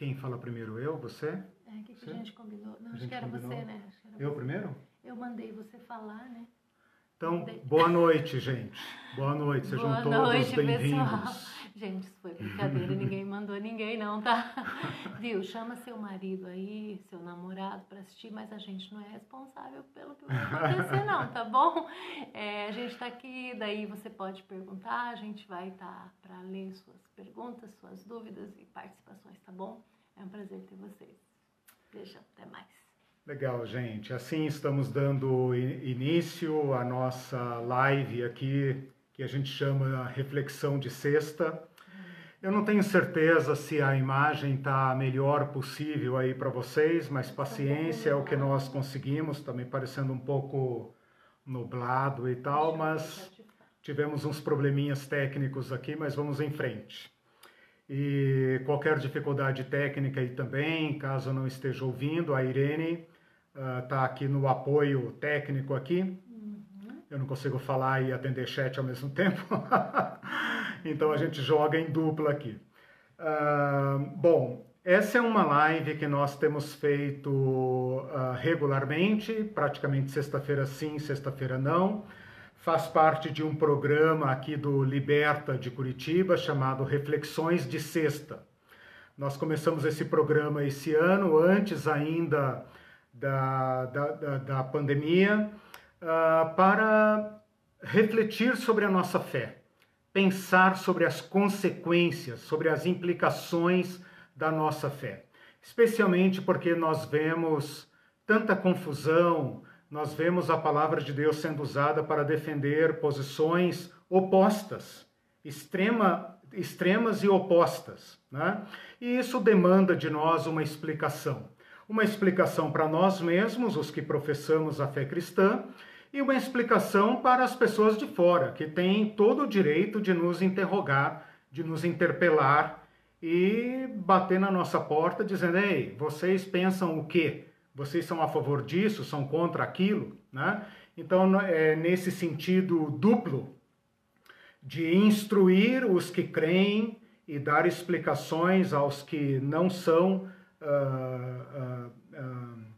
Quem fala primeiro? Eu? Você? É, o que, que a gente combinou? Não, acho que era combinou? você, né? Era eu você. primeiro? Eu mandei você falar, né? Então, boa noite, gente. Boa noite, sejam boa todos bem-vindos. Gente, isso foi brincadeira, ninguém mandou ninguém não, tá? Viu? Chama seu marido aí, seu namorado para assistir, mas a gente não é responsável pelo que vai acontecer não, tá bom? É, a gente tá aqui, daí você pode perguntar, a gente vai estar tá para ler suas perguntas, suas dúvidas e participações, tá bom? É um prazer ter vocês. Beijo, até mais. Legal, gente. Assim estamos dando início à nossa live aqui, que a gente chama Reflexão de Sexta. Eu não tenho certeza se a imagem está a melhor possível aí para vocês, mas paciência é o que nós conseguimos. Está me parecendo um pouco nublado e tal, mas tivemos uns probleminhas técnicos aqui, mas vamos em frente. E qualquer dificuldade técnica aí também, caso não esteja ouvindo, a Irene está uh, aqui no apoio técnico aqui. Uhum. Eu não consigo falar e atender chat ao mesmo tempo. Então a gente joga em dupla aqui. Uh, bom, essa é uma live que nós temos feito uh, regularmente, praticamente sexta-feira sim, sexta-feira não. Faz parte de um programa aqui do Liberta de Curitiba chamado Reflexões de Sexta. Nós começamos esse programa esse ano, antes ainda da, da, da, da pandemia, uh, para refletir sobre a nossa fé pensar sobre as consequências, sobre as implicações da nossa fé. Especialmente porque nós vemos tanta confusão, nós vemos a palavra de Deus sendo usada para defender posições opostas, extrema, extremas e opostas. Né? E isso demanda de nós uma explicação. Uma explicação para nós mesmos, os que professamos a fé cristã, e uma explicação para as pessoas de fora, que têm todo o direito de nos interrogar, de nos interpelar e bater na nossa porta dizendo: ei, vocês pensam o quê? Vocês são a favor disso? São contra aquilo? Né? Então, é nesse sentido duplo de instruir os que creem e dar explicações aos que não são. Uh, uh, uh,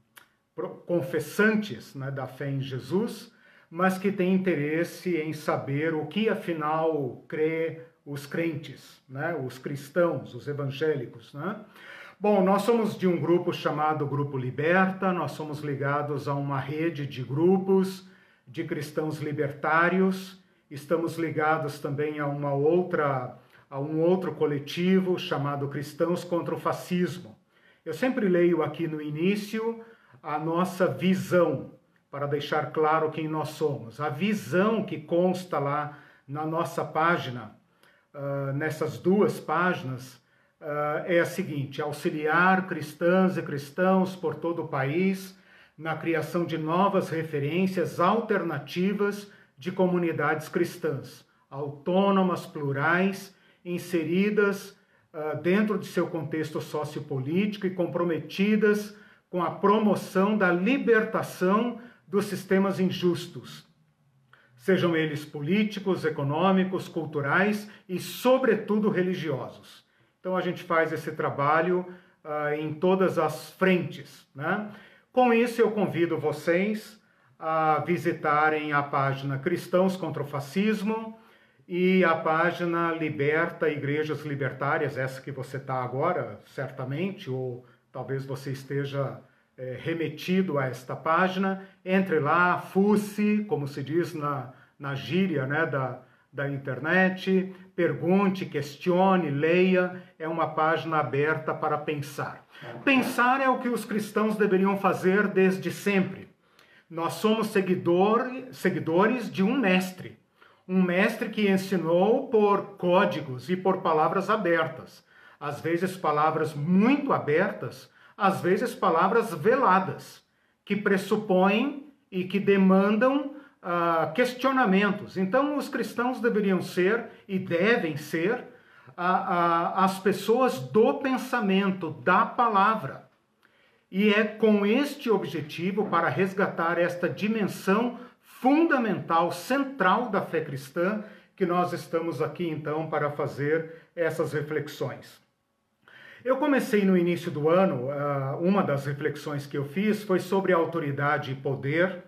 confessantes né, da fé em Jesus, mas que têm interesse em saber o que afinal crê os crentes, né, os cristãos, os evangélicos. Né? Bom, nós somos de um grupo chamado Grupo Liberta, nós somos ligados a uma rede de grupos de cristãos libertários, estamos ligados também a uma outra a um outro coletivo chamado Cristãos contra o Fascismo. Eu sempre leio aqui no início a nossa visão, para deixar claro quem nós somos. A visão que consta lá na nossa página, uh, nessas duas páginas, uh, é a seguinte: auxiliar cristãs e cristãos por todo o país na criação de novas referências alternativas de comunidades cristãs, autônomas, plurais, inseridas uh, dentro de seu contexto sociopolítico e comprometidas com a promoção da libertação dos sistemas injustos, sejam eles políticos, econômicos, culturais e, sobretudo, religiosos. Então, a gente faz esse trabalho uh, em todas as frentes. Né? Com isso, eu convido vocês a visitarem a página Cristãos contra o Fascismo e a página Liberta Igrejas Libertárias, essa que você está agora, certamente, ou talvez você esteja é, remetido a esta página. Entre lá, fuce, como se diz na, na gíria né, da, da internet, pergunte, questione, leia. É uma página aberta para pensar. Pensar é o que os cristãos deveriam fazer desde sempre. Nós somos seguidor, seguidores de um mestre, um mestre que ensinou por códigos e por palavras abertas às vezes palavras muito abertas, às vezes palavras veladas, que pressupõem e que demandam uh, questionamentos. Então, os cristãos deveriam ser e devem ser uh, uh, as pessoas do pensamento, da palavra. E é com este objetivo, para resgatar esta dimensão fundamental, central da fé cristã, que nós estamos aqui então para fazer essas reflexões. Eu comecei no início do ano, uh, uma das reflexões que eu fiz foi sobre autoridade e poder,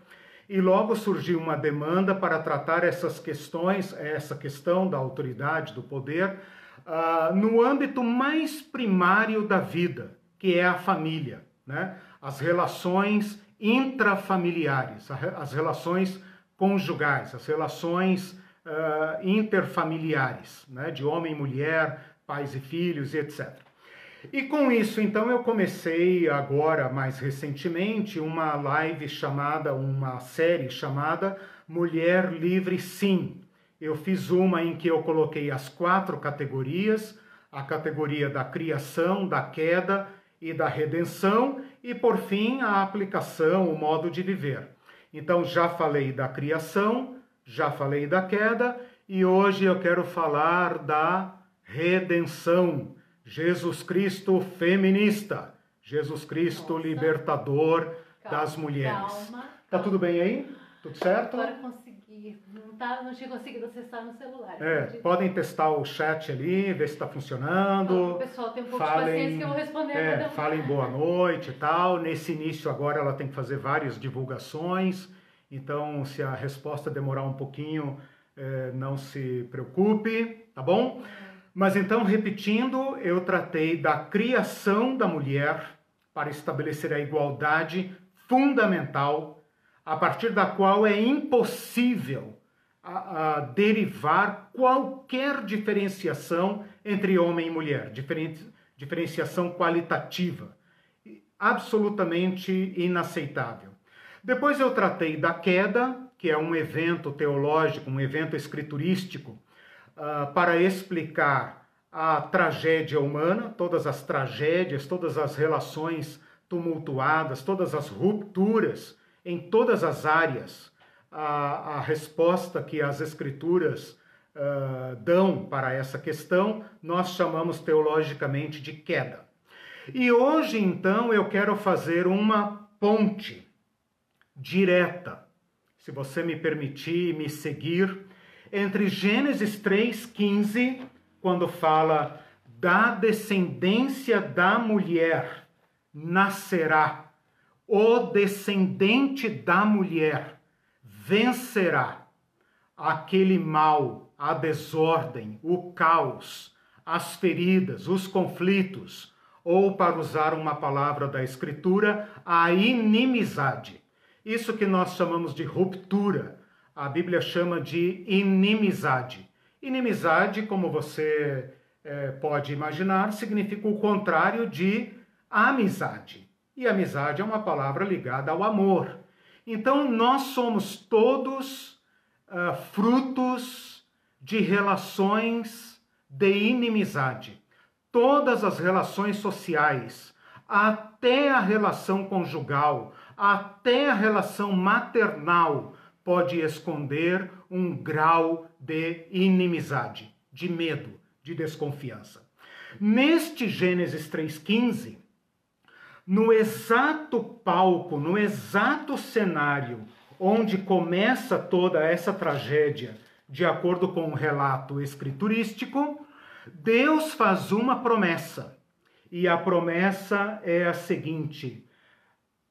e logo surgiu uma demanda para tratar essas questões, essa questão da autoridade, do poder, uh, no âmbito mais primário da vida, que é a família, né? as relações intrafamiliares, as relações conjugais, as relações uh, interfamiliares, né? de homem e mulher, pais e filhos, etc. E com isso, então, eu comecei agora, mais recentemente, uma live chamada, uma série chamada Mulher Livre Sim. Eu fiz uma em que eu coloquei as quatro categorias: a categoria da criação, da queda e da redenção, e por fim a aplicação, o modo de viver. Então, já falei da criação, já falei da queda, e hoje eu quero falar da redenção Jesus Cristo feminista, Jesus Cristo Nossa. libertador calma, das mulheres. Calma, tá tudo bem aí? Tudo certo? Agora consegui. Não, tá, não tinha conseguido acessar no celular. É, podem testar o chat ali, ver se está funcionando. o pessoal tem um pouco falem, de paciência que eu vou responder. É, falem boa noite e tal. Nesse início agora ela tem que fazer várias divulgações. Então, se a resposta demorar um pouquinho, é, não se preocupe, tá bom? Mas então, repetindo, eu tratei da criação da mulher para estabelecer a igualdade fundamental, a partir da qual é impossível a, a derivar qualquer diferenciação entre homem e mulher, diferenciação qualitativa, absolutamente inaceitável. Depois eu tratei da queda, que é um evento teológico, um evento escriturístico, uh, para explicar a tragédia humana, todas as tragédias, todas as relações tumultuadas, todas as rupturas em todas as áreas. A, a resposta que as Escrituras uh, dão para essa questão, nós chamamos teologicamente de queda. E hoje, então, eu quero fazer uma ponte direta, se você me permitir me seguir, entre Gênesis 3,15, quando fala da descendência da mulher nascerá, o descendente da mulher vencerá. Aquele mal, a desordem, o caos, as feridas, os conflitos, ou, para usar uma palavra da Escritura, a inimizade. Isso que nós chamamos de ruptura a Bíblia chama de inimizade. Inimizade, como você é, pode imaginar, significa o contrário de amizade. E amizade é uma palavra ligada ao amor. Então, nós somos todos uh, frutos de relações de inimizade. Todas as relações sociais, até a relação conjugal, até a relação maternal, pode esconder um grau de inimizade, de medo, de desconfiança. Neste Gênesis 3,15, no exato palco, no exato cenário onde começa toda essa tragédia, de acordo com o relato escriturístico, Deus faz uma promessa. E a promessa é a seguinte: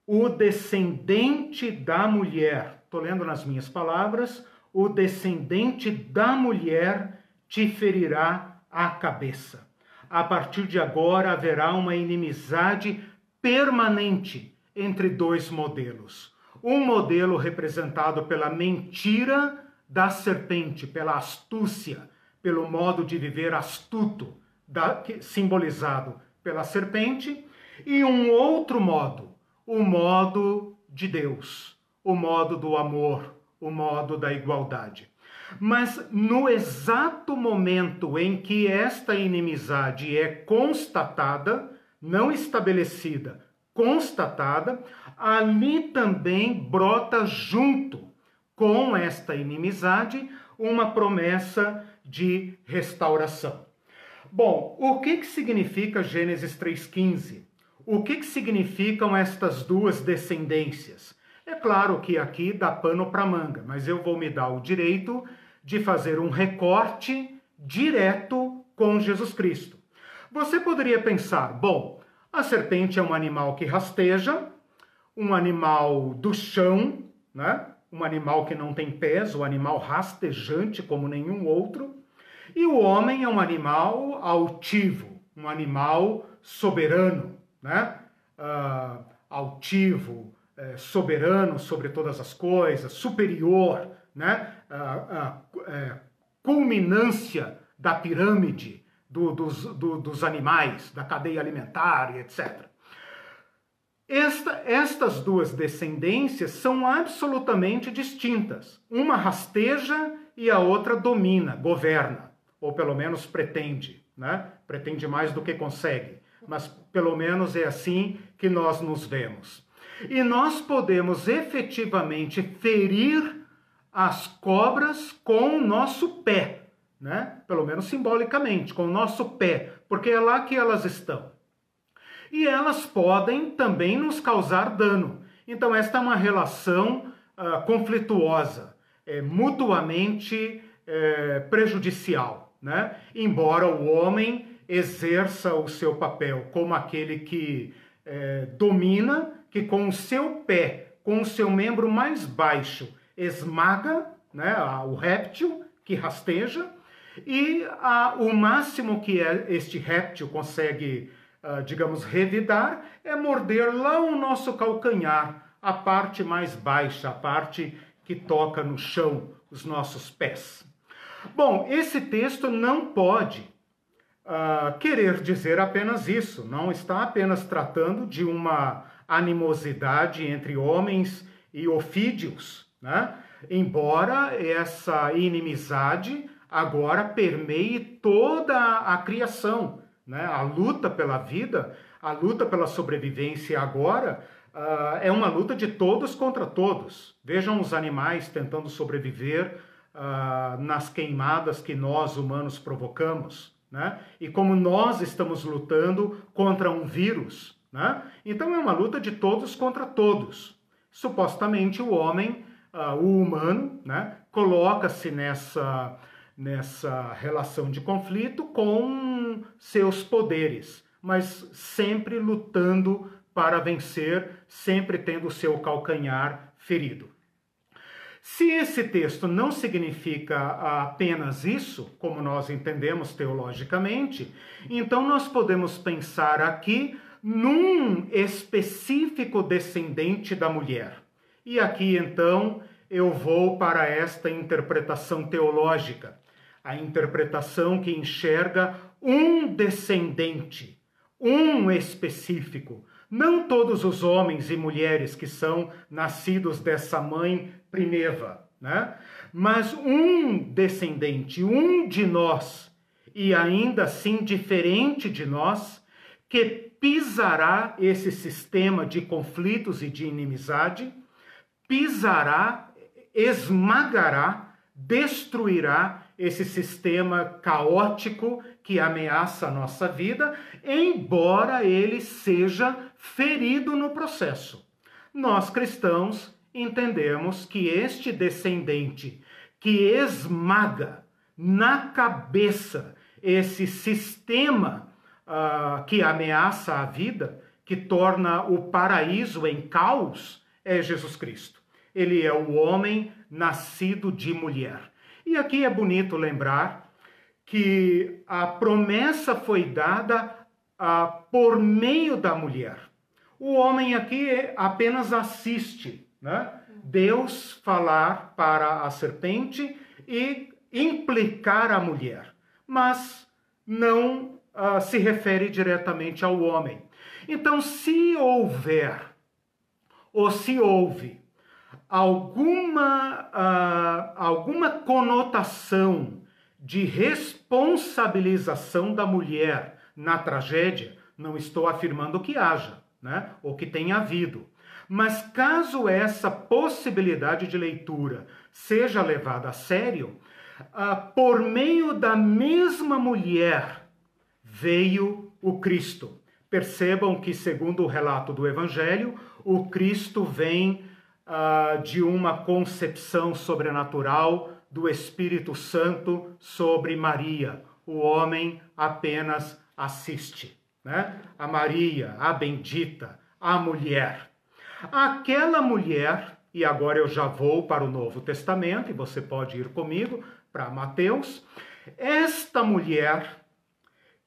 o descendente da mulher, estou lendo nas minhas palavras, o descendente da mulher te ferirá a cabeça. A partir de agora haverá uma inimizade permanente entre dois modelos. Um modelo representado pela mentira da serpente, pela astúcia, pelo modo de viver astuto, da, simbolizado pela serpente, e um outro modo, o modo de Deus, o modo do amor, o modo da igualdade. Mas no exato momento em que esta inimizade é constatada, não estabelecida, constatada, ali também brota junto com esta inimizade uma promessa de restauração. Bom, o que, que significa Gênesis 3,15? O que, que significam estas duas descendências? É claro que aqui dá pano para manga, mas eu vou me dar o direito de fazer um recorte direto com Jesus Cristo. Você poderia pensar, bom, a serpente é um animal que rasteja, um animal do chão, né? um animal que não tem pés, um animal rastejante como nenhum outro, e o homem é um animal altivo, um animal soberano, né? Uh, altivo, é, soberano sobre todas as coisas, superior, né? a, a, culminância da pirâmide do, dos, do, dos animais, da cadeia alimentar, etc. Esta, estas duas descendências são absolutamente distintas. Uma rasteja e a outra domina, governa, ou pelo menos pretende, né? Pretende mais do que consegue, mas pelo menos é assim que nós nos vemos. E nós podemos efetivamente ferir as cobras com o nosso pé, né? Pelo menos simbolicamente, com o nosso pé, porque é lá que elas estão. E elas podem também nos causar dano. Então, esta é uma relação uh, conflituosa, é, mutuamente é, prejudicial, né? Embora o homem exerça o seu papel como aquele que é, domina, que com o seu pé, com o seu membro mais baixo, esmaga né, o réptil que rasteja, e a, o máximo que é, este réptil consegue, uh, digamos, revidar é morder lá o nosso calcanhar, a parte mais baixa, a parte que toca no chão, os nossos pés. Bom, esse texto não pode uh, querer dizer apenas isso, não está apenas tratando de uma animosidade entre homens e ofídios, né? embora essa inimizade agora permeie toda a criação. Né? A luta pela vida, a luta pela sobrevivência agora uh, é uma luta de todos contra todos. Vejam os animais tentando sobreviver uh, nas queimadas que nós humanos provocamos. Né? E como nós estamos lutando contra um vírus. Né? Então é uma luta de todos contra todos. Supostamente o homem uh, o humano, né, coloca-se nessa, nessa relação de conflito com seus poderes, mas sempre lutando para vencer, sempre tendo o seu calcanhar ferido. Se esse texto não significa apenas isso, como nós entendemos teologicamente, então nós podemos pensar aqui num específico descendente da mulher. E aqui então eu vou para esta interpretação teológica, a interpretação que enxerga um descendente, um específico, não todos os homens e mulheres que são nascidos dessa mãe primeva, né? Mas um descendente, um de nós, e ainda assim diferente de nós, que pisará esse sistema de conflitos e de inimizade pisará, esmagará, destruirá esse sistema caótico que ameaça a nossa vida, embora ele seja ferido no processo. Nós cristãos entendemos que este descendente que esmaga na cabeça esse sistema uh, que ameaça a vida, que torna o paraíso em caos, é Jesus Cristo. Ele é o homem nascido de mulher. E aqui é bonito lembrar que a promessa foi dada ah, por meio da mulher. O homem aqui apenas assiste, né? Deus falar para a serpente e implicar a mulher, mas não ah, se refere diretamente ao homem. Então, se houver ou se houve alguma, uh, alguma conotação de responsabilização da mulher na tragédia, não estou afirmando que haja, né? ou que tenha havido. Mas caso essa possibilidade de leitura seja levada a sério, uh, por meio da mesma mulher veio o Cristo. Percebam que, segundo o relato do Evangelho, o Cristo vem uh, de uma concepção sobrenatural do Espírito Santo sobre Maria. O homem apenas assiste, né? A Maria, a bendita, a mulher. Aquela mulher, e agora eu já vou para o Novo Testamento, e você pode ir comigo para Mateus. Esta mulher,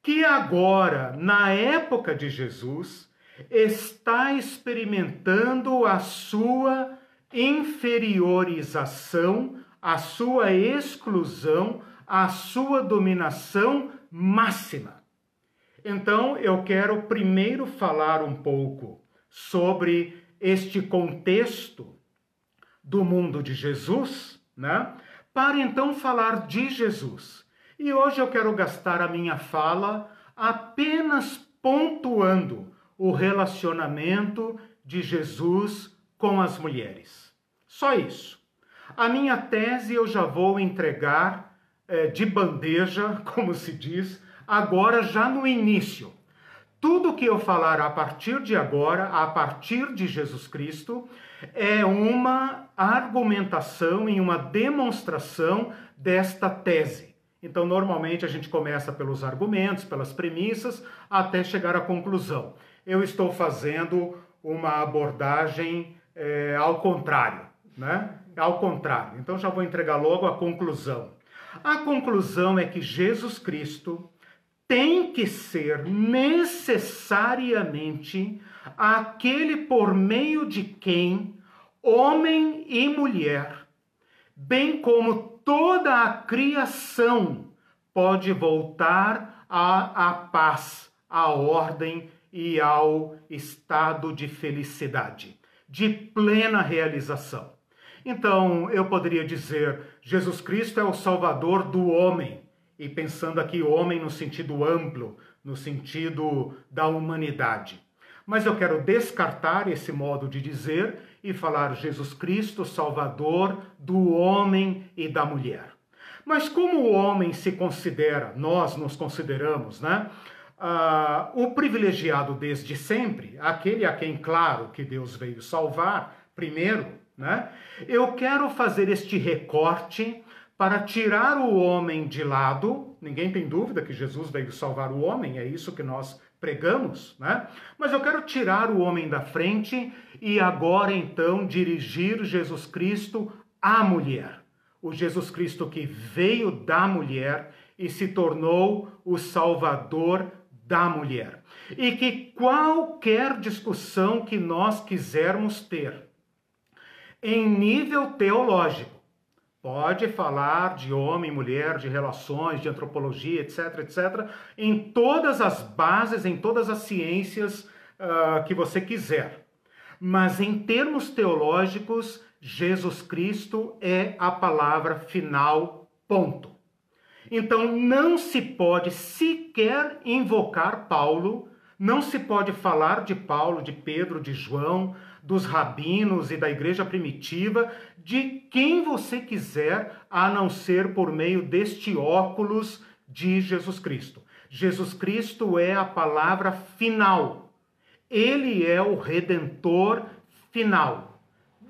que agora, na época de Jesus, está experimentando a sua inferiorização, a sua exclusão, a sua dominação máxima. Então, eu quero primeiro falar um pouco sobre este contexto do mundo de Jesus, né? Para então falar de Jesus. E hoje eu quero gastar a minha fala apenas pontuando o relacionamento de Jesus com as mulheres. Só isso. A minha tese eu já vou entregar é, de bandeja, como se diz, agora já no início. Tudo que eu falar a partir de agora, a partir de Jesus Cristo, é uma argumentação e uma demonstração desta tese. Então, normalmente a gente começa pelos argumentos, pelas premissas, até chegar à conclusão. Eu estou fazendo uma abordagem é, ao contrário, né? Ao contrário. Então, já vou entregar logo a conclusão. A conclusão é que Jesus Cristo tem que ser necessariamente aquele por meio de quem homem e mulher, bem como toda a criação, pode voltar à, paz, à ordem e ao estado de felicidade, de plena realização. Então, eu poderia dizer: Jesus Cristo é o Salvador do homem, e pensando aqui homem no sentido amplo, no sentido da humanidade. Mas eu quero descartar esse modo de dizer e falar Jesus Cristo, Salvador do homem e da mulher. Mas como o homem se considera, nós nos consideramos, né? Ah, o privilegiado desde sempre, aquele a quem, claro, que Deus veio salvar primeiro, né? Eu quero fazer este recorte para tirar o homem de lado. Ninguém tem dúvida que Jesus veio salvar o homem, é isso que nós pregamos, né? Mas eu quero tirar o homem da frente e agora então dirigir Jesus Cristo à mulher. O Jesus Cristo que veio da mulher e se tornou o Salvador da mulher. E que qualquer discussão que nós quisermos ter em nível teológico, pode falar de homem, mulher, de relações, de antropologia, etc, etc, em todas as bases, em todas as ciências uh, que você quiser. Mas em termos teológicos, Jesus Cristo é a palavra final, ponto. Então não se pode sequer invocar Paulo, não se pode falar de Paulo, de Pedro, de João, dos rabinos e da igreja primitiva, de quem você quiser, a não ser por meio deste óculos de Jesus Cristo. Jesus Cristo é a palavra final. Ele é o redentor final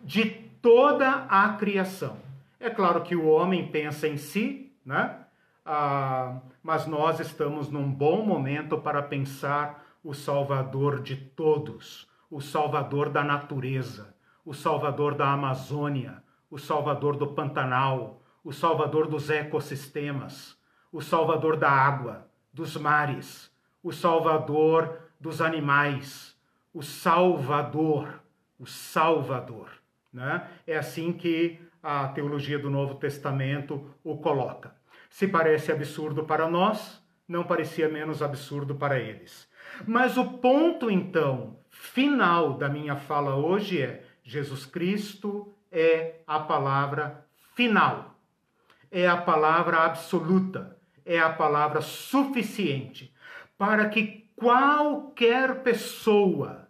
de toda a criação. É claro que o homem pensa em si, né? Ah, mas nós estamos num bom momento para pensar o Salvador de todos, o Salvador da natureza, o Salvador da Amazônia, o Salvador do Pantanal, o Salvador dos ecossistemas, o Salvador da água, dos mares, o Salvador dos animais, o Salvador, o Salvador. Né? É assim que a teologia do Novo Testamento o coloca. Se parece absurdo para nós, não parecia menos absurdo para eles. Mas o ponto, então, final da minha fala hoje é: Jesus Cristo é a palavra final, é a palavra absoluta, é a palavra suficiente para que qualquer pessoa,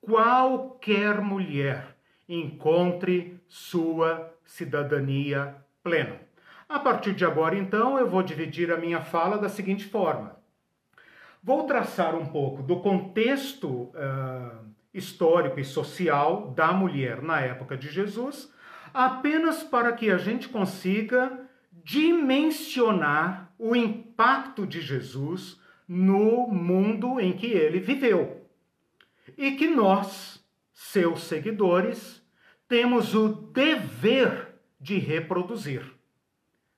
qualquer mulher, encontre sua cidadania plena. A partir de agora, então, eu vou dividir a minha fala da seguinte forma. Vou traçar um pouco do contexto uh, histórico e social da mulher na época de Jesus, apenas para que a gente consiga dimensionar o impacto de Jesus no mundo em que ele viveu. E que nós, seus seguidores, temos o dever de reproduzir.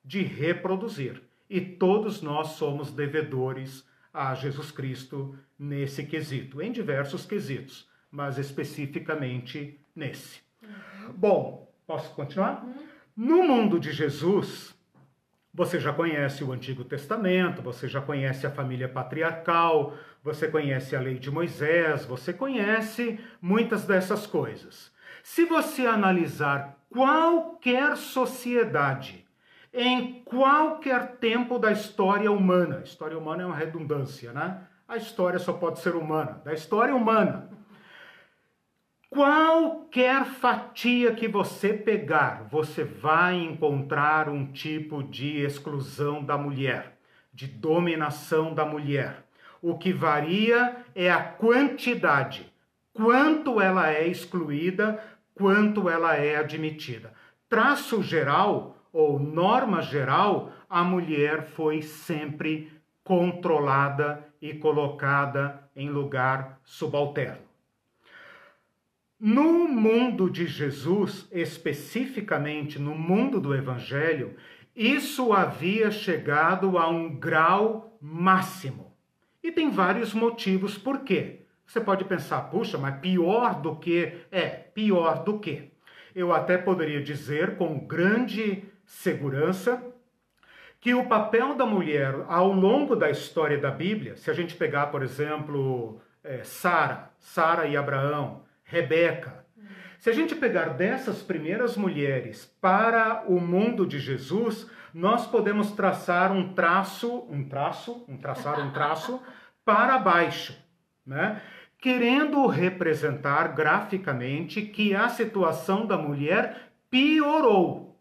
De reproduzir. E todos nós somos devedores a Jesus Cristo nesse quesito, em diversos quesitos, mas especificamente nesse. Uhum. Bom, posso continuar? Uhum. No mundo de Jesus, você já conhece o Antigo Testamento, você já conhece a família patriarcal, você conhece a lei de Moisés, você conhece muitas dessas coisas. Se você analisar qualquer sociedade em qualquer tempo da história humana. História humana é uma redundância, né? A história só pode ser humana, da história humana. Qualquer fatia que você pegar, você vai encontrar um tipo de exclusão da mulher, de dominação da mulher. O que varia é a quantidade, quanto ela é excluída, quanto ela é admitida. Traço geral, ou norma geral, a mulher foi sempre controlada e colocada em lugar subalterno. No mundo de Jesus, especificamente no mundo do Evangelho, isso havia chegado a um grau máximo. E tem vários motivos por quê. Você pode pensar, puxa, mas pior do que? É, pior do que. Eu até poderia dizer com grande segurança, que o papel da mulher ao longo da história da Bíblia, se a gente pegar, por exemplo, é, Sara, Sara e Abraão, Rebeca, se a gente pegar dessas primeiras mulheres para o mundo de Jesus, nós podemos traçar um traço, um traço, um traçar um traço para baixo, né? Querendo representar graficamente que a situação da mulher piorou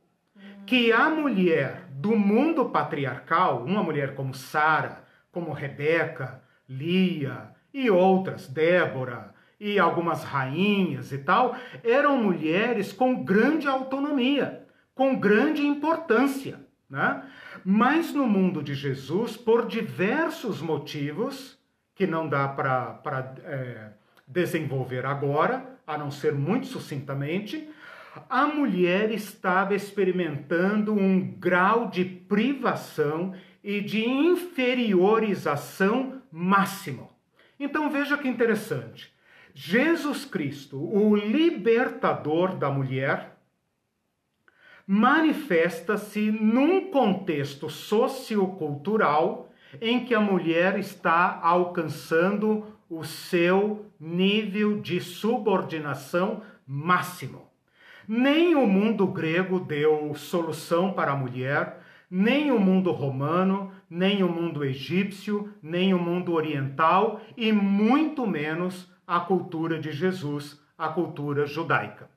que a mulher do mundo patriarcal, uma mulher como Sara, como Rebeca, Lia e outras, Débora e algumas rainhas e tal, eram mulheres com grande autonomia, com grande importância. Né? Mas no mundo de Jesus, por diversos motivos, que não dá para é, desenvolver agora, a não ser muito sucintamente, a mulher estava experimentando um grau de privação e de inferiorização máximo. Então veja que interessante. Jesus Cristo, o libertador da mulher, manifesta-se num contexto sociocultural em que a mulher está alcançando o seu nível de subordinação máximo. Nem o mundo grego deu solução para a mulher, nem o mundo romano, nem o mundo egípcio, nem o mundo oriental e muito menos a cultura de Jesus, a cultura judaica.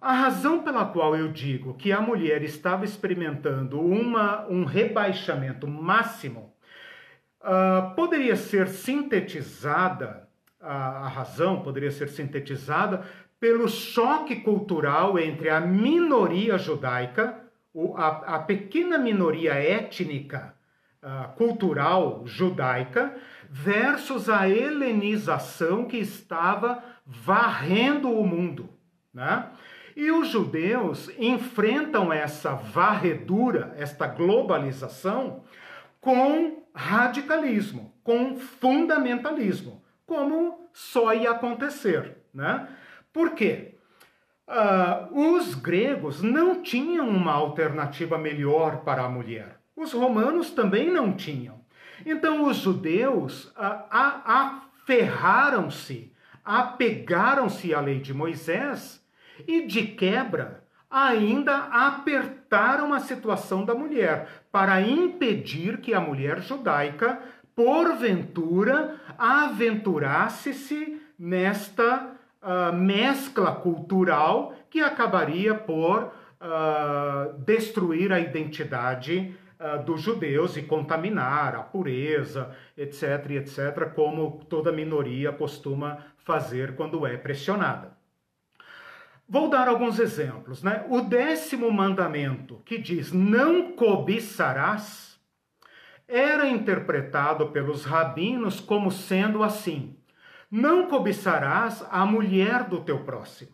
A razão pela qual eu digo que a mulher estava experimentando uma, um rebaixamento máximo uh, poderia ser sintetizada, a, a razão poderia ser sintetizada pelo choque cultural entre a minoria judaica, a, pequena minoria étnica, uh, cultural judaica, versus a helenização que estava varrendo o mundo. Né? E os judeus enfrentam essa varredura, esta globalização, com radicalismo, com fundamentalismo, como só ia acontecer. Né? Por quê? Uh, os gregos não tinham uma alternativa melhor para a mulher. Os romanos também não tinham. Então os judeus uh, aferraram-se, apegaram-se à lei de Moisés e, de quebra, ainda apertaram a situação da mulher para impedir que a mulher judaica, porventura, aventurasse-se nesta uh, mescla cultural que acabaria por uh, destruir a identidade uh, dos judeus e contaminar a pureza, etc, etc, como toda minoria costuma fazer quando é pressionada. Vou dar alguns exemplos. Né? O décimo mandamento, que diz não cobiçarás, era interpretado pelos rabinos como sendo assim: não cobiçarás a mulher do teu próximo,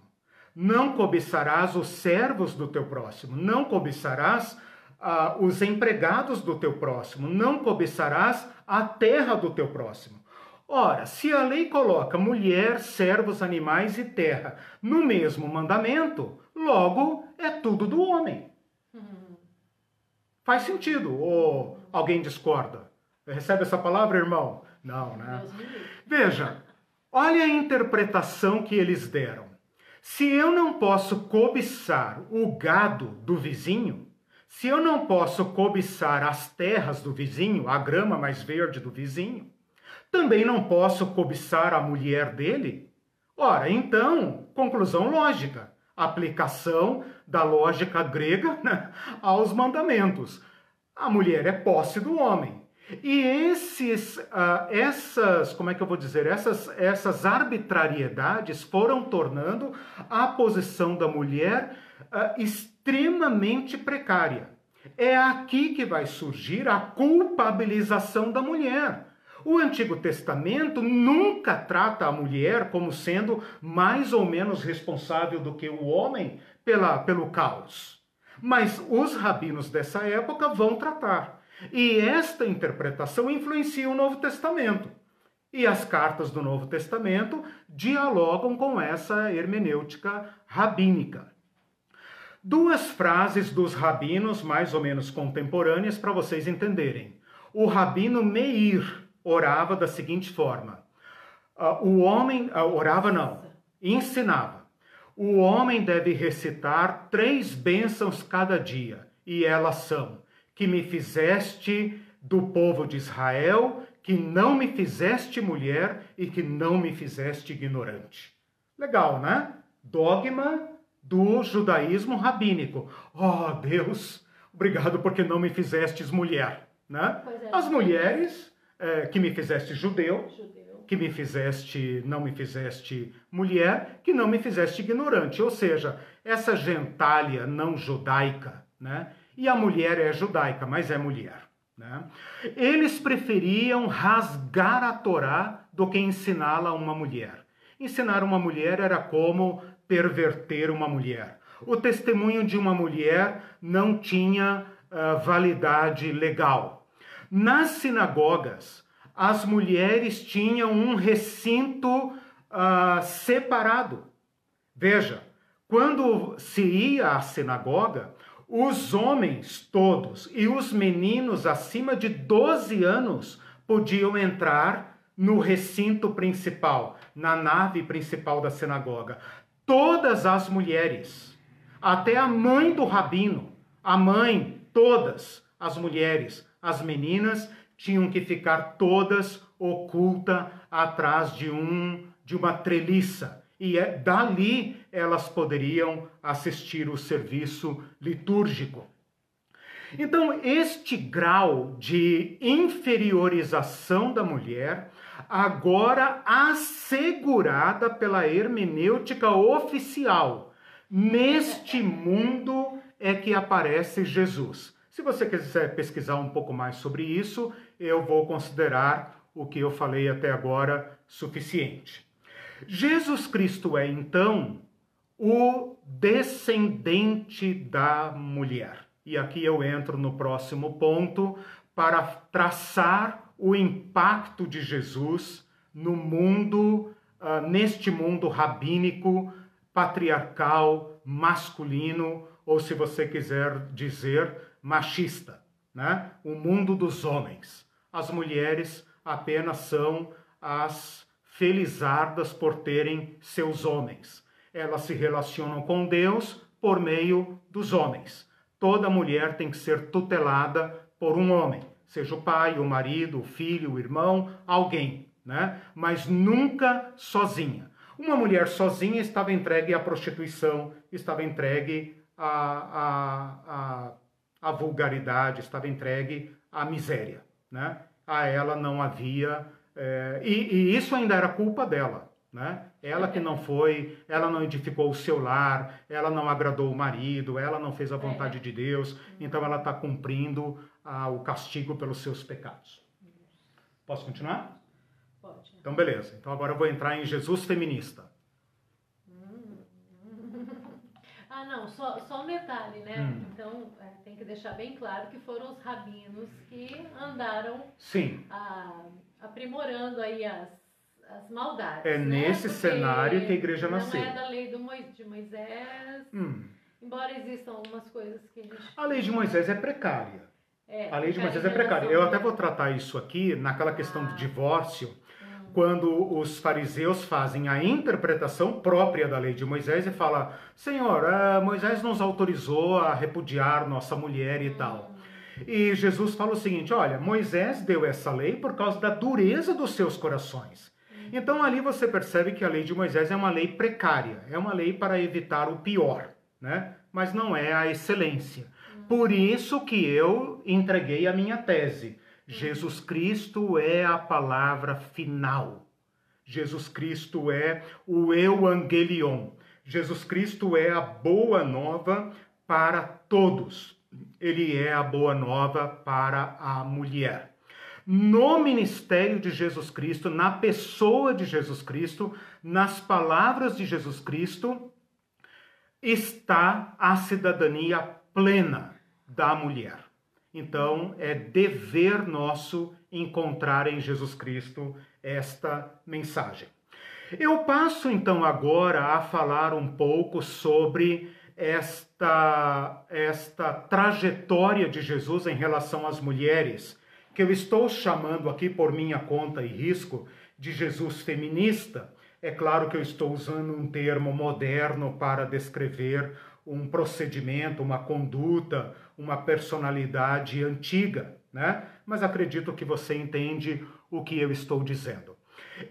não cobiçarás os servos do teu próximo, não cobiçarás ah, os empregados do teu próximo, não cobiçarás a terra do teu próximo. Ora, se a lei coloca mulher, servos, animais e terra no mesmo mandamento, logo é tudo do homem. Uhum. Faz sentido? Ou alguém discorda? Recebe essa palavra, irmão? Não, né? Veja, olha a interpretação que eles deram. Se eu não posso cobiçar o gado do vizinho, se eu não posso cobiçar as terras do vizinho, a grama mais verde do vizinho, também não posso cobiçar a mulher dele? Ora, então, conclusão lógica aplicação da lógica grega né, aos mandamentos. A mulher é posse do homem. E esses, uh, essas, como é que eu vou dizer, essas, essas arbitrariedades foram tornando a posição da mulher uh, extremamente precária. É aqui que vai surgir a culpabilização da mulher. O Antigo Testamento nunca trata a mulher como sendo mais ou menos responsável do que o homem pela, pelo caos. Mas os rabinos dessa época vão tratar. E esta interpretação influencia o Novo Testamento. E as cartas do Novo Testamento dialogam com essa hermenêutica rabínica. Duas frases dos rabinos mais ou menos contemporâneas para vocês entenderem. O rabino Meir, orava da seguinte forma: uh, o homem, uh, orava não, ensinava. O homem deve recitar três bênçãos cada dia, e elas são: que me fizeste do povo de Israel, que não me fizeste mulher e que não me fizeste ignorante. Legal, né? Dogma do judaísmo rabínico. Oh, Deus, obrigado porque não me fizestes mulher, né? É, As mulheres é, que me fizeste judeu, judeu, que me fizeste, não me fizeste mulher, que não me fizeste ignorante. Ou seja, essa gentalha não judaica, né? E a mulher é judaica, mas é mulher. Né? Eles preferiam rasgar a Torá do que ensiná-la a uma mulher. Ensinar uma mulher era como perverter uma mulher. O testemunho de uma mulher não tinha uh, validade legal. Nas sinagogas, as mulheres tinham um recinto uh, separado. Veja, quando se ia à sinagoga, os homens todos e os meninos acima de 12 anos podiam entrar no recinto principal, na nave principal da sinagoga. Todas as mulheres, até a mãe do rabino, a mãe, todas as mulheres as meninas tinham que ficar todas oculta atrás de um de uma treliça e é, dali elas poderiam assistir o serviço litúrgico. Então, este grau de inferiorização da mulher, agora assegurada pela hermenêutica oficial, neste mundo é que aparece Jesus. Se você quiser pesquisar um pouco mais sobre isso, eu vou considerar o que eu falei até agora suficiente. Jesus Cristo é então o descendente da mulher. E aqui eu entro no próximo ponto para traçar o impacto de Jesus no mundo, uh, neste mundo rabínico, patriarcal, masculino, ou se você quiser dizer, machista, né? o mundo dos homens. As mulheres apenas são as felizardas por terem seus homens. Elas se relacionam com Deus por meio dos homens. Toda mulher tem que ser tutelada por um homem, seja o pai, o marido, o filho, o irmão, alguém, né? Mas nunca sozinha. Uma mulher sozinha estava entregue à prostituição, estava entregue a, a, a a vulgaridade, estava entregue à miséria. Né? A ela não havia. É, e, e, isso ainda era culpa dela. Né? Ela que não foi, ela não edificou o seu lar, ela não agradou o marido, ela não fez a vontade de Deus, então ela está cumprindo ah, o castigo pelos seus pecados. Posso continuar? Pode. Então, beleza. Então, agora eu vou entrar em Jesus feminista. Ah, não, só, só um detalhe, né? Hum. Então, é, tem que deixar bem claro que foram os rabinos que andaram Sim, a- aprimorando aí as, as maldades. É né? nesse Porque cenário que a igreja não nasceu. Não é da lei do de Moisés, Hum. embora existam algumas coisas que a gente... a lei de Moisés é precária. É, A lei de Moisés é precária. Eu até vou tratar isso aqui naquela questão do Ah. divórcio, Hum. quando os fariseus fazem a interpretação própria da lei de Moisés e fala: Senhor, ah, Moisés nos autorizou a repudiar nossa mulher e tal. E Jesus fala o seguinte: olha, Moisés deu essa lei por causa da dureza dos seus corações. Então ali você percebe que a lei de Moisés é uma lei precária, é uma lei para evitar o pior, né? Mas não é a excelência. Por isso que eu entreguei a minha tese. Jesus Cristo é a palavra final. Jesus Cristo é o Evangelion. Jesus Cristo é a boa nova para todos. Ele é a boa nova para a mulher. No ministério de Jesus Cristo, na pessoa de Jesus Cristo, nas palavras de Jesus Cristo, está a cidadania plena da mulher. Então, é dever nosso encontrar em Jesus Cristo esta mensagem. Eu passo então agora a falar um pouco sobre esta, esta trajetória de Jesus em relação às mulheres, que eu estou chamando aqui por minha conta e risco de Jesus feminista. É claro que eu estou usando um termo moderno para descrever um procedimento, uma conduta, uma personalidade antiga, né? Mas acredito que você entende o que eu estou dizendo.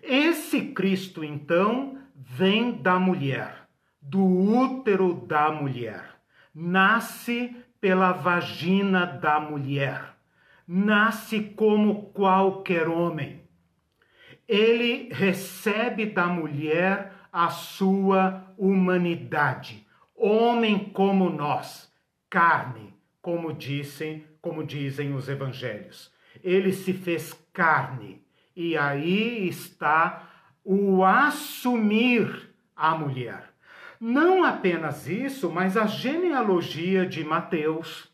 Esse Cristo, então, vem da mulher, do útero da mulher, nasce pela vagina da mulher, nasce como qualquer homem. Ele recebe da mulher a sua humanidade, homem como nós, carne, como dizem, como dizem os evangelhos. Ele se fez carne e aí está o assumir a mulher. Não apenas isso, mas a genealogia de Mateus,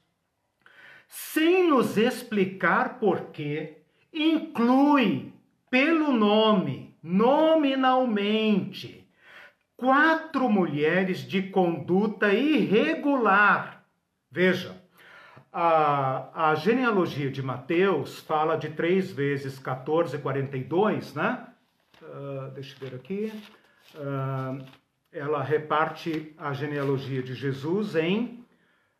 sem nos explicar porquê, inclui pelo nome, nominalmente, quatro mulheres de conduta irregular. Veja, a, a genealogia de Mateus fala de 3 vezes 14, 42, né? Uh, deixa eu ver aqui. Uh, ela reparte a genealogia de Jesus em.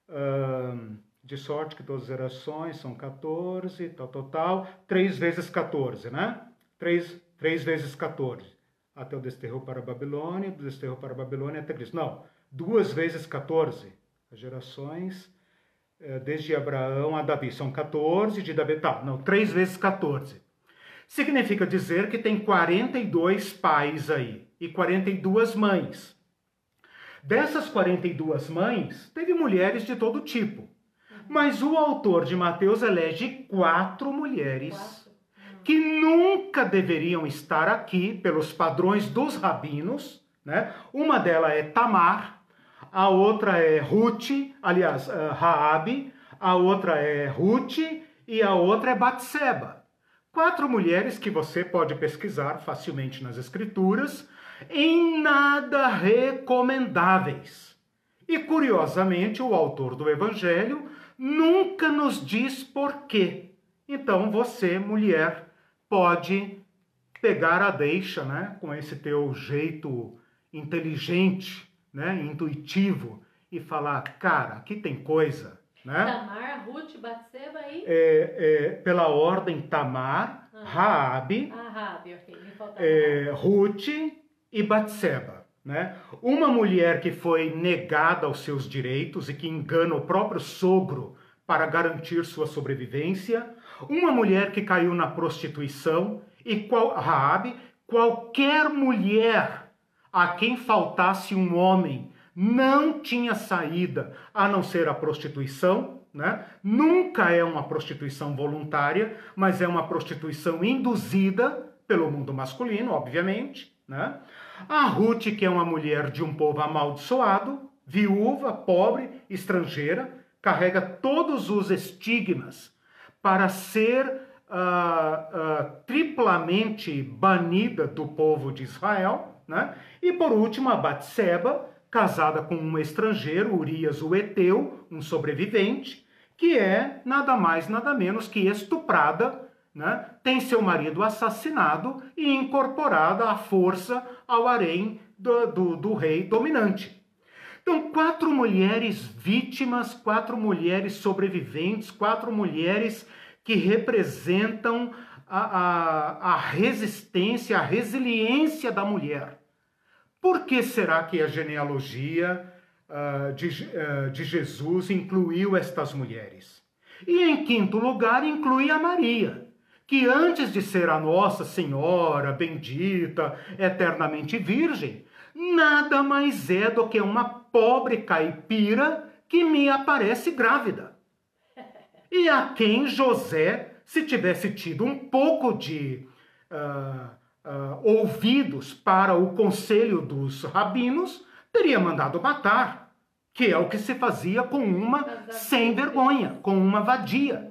Uh, de sorte que todas as gerações são 14, tal, tal, tal. 3 vezes 14, né? 3, 3 vezes 14. Até o desterro para a Babilônia, do desterro para a Babilônia até Cristo. Não, duas vezes 14. As gerações desde Abraão a Davi. São 14 de Davi. Tá, não, 3 vezes 14. Significa dizer que tem 42 pais aí e 42 mães. Dessas 42 mães, teve mulheres de todo tipo. Mas o autor de Mateus elege quatro mulheres Quatro? que nunca deveriam estar aqui pelos padrões dos rabinos. Né? Uma delas é Tamar, a outra é Ruth, aliás, uh, Raabe, a outra é Ruth e a outra é Batseba. Quatro mulheres que você pode pesquisar facilmente nas escrituras, em nada recomendáveis. E curiosamente, o autor do evangelho nunca nos diz porquê. Então você, mulher, pode pegar a deixa, né, com esse teu jeito inteligente, né, intuitivo e falar, cara, aqui tem coisa, né? Tamar, Ruth, Batseba e... É, é, pela ordem Tamar, Ah. Raabe, Ah, Rabi, ok. Me faltava é, Ruth e Batseba. Né? Uma mulher que foi negada aos seus direitos e que engana o próprio sogro para garantir sua sobrevivência, uma mulher que caiu na prostituição e qual, Raabe, qualquer mulher a quem faltasse um homem não tinha saída a não ser a prostituição, né? Nunca é uma prostituição voluntária, mas é uma prostituição induzida pelo mundo masculino, obviamente, né? A Ruth, que é uma mulher de um povo amaldiçoado, viúva, pobre, estrangeira, carrega todos os estigmas para ser uh, uh, triplamente banida do povo de Israel, né? E por último, a Batseba, casada com um estrangeiro, Urias o Eteu, um sobrevivente, que é nada mais, nada menos que estuprada, né? tem seu marido assassinado e incorporada à força ao harém do, do, do rei dominante. Então, quatro mulheres vítimas, quatro mulheres sobreviventes, quatro mulheres que representam a, a, a resistência, a resiliência da mulher. Por que será que a genealogia uh, de, uh, de Jesus incluiu estas mulheres? E em quinto lugar, inclui a Maria, que antes de ser a Nossa Senhora, bendita, eternamente virgem, nada mais é do que uma pobre caipira que me aparece grávida. E a quem José, se tivesse tido um pouco de uh, uh, ouvidos para o conselho dos rabinos, teria mandado matar, que é o que se fazia com uma sem vergonha, com uma vadia.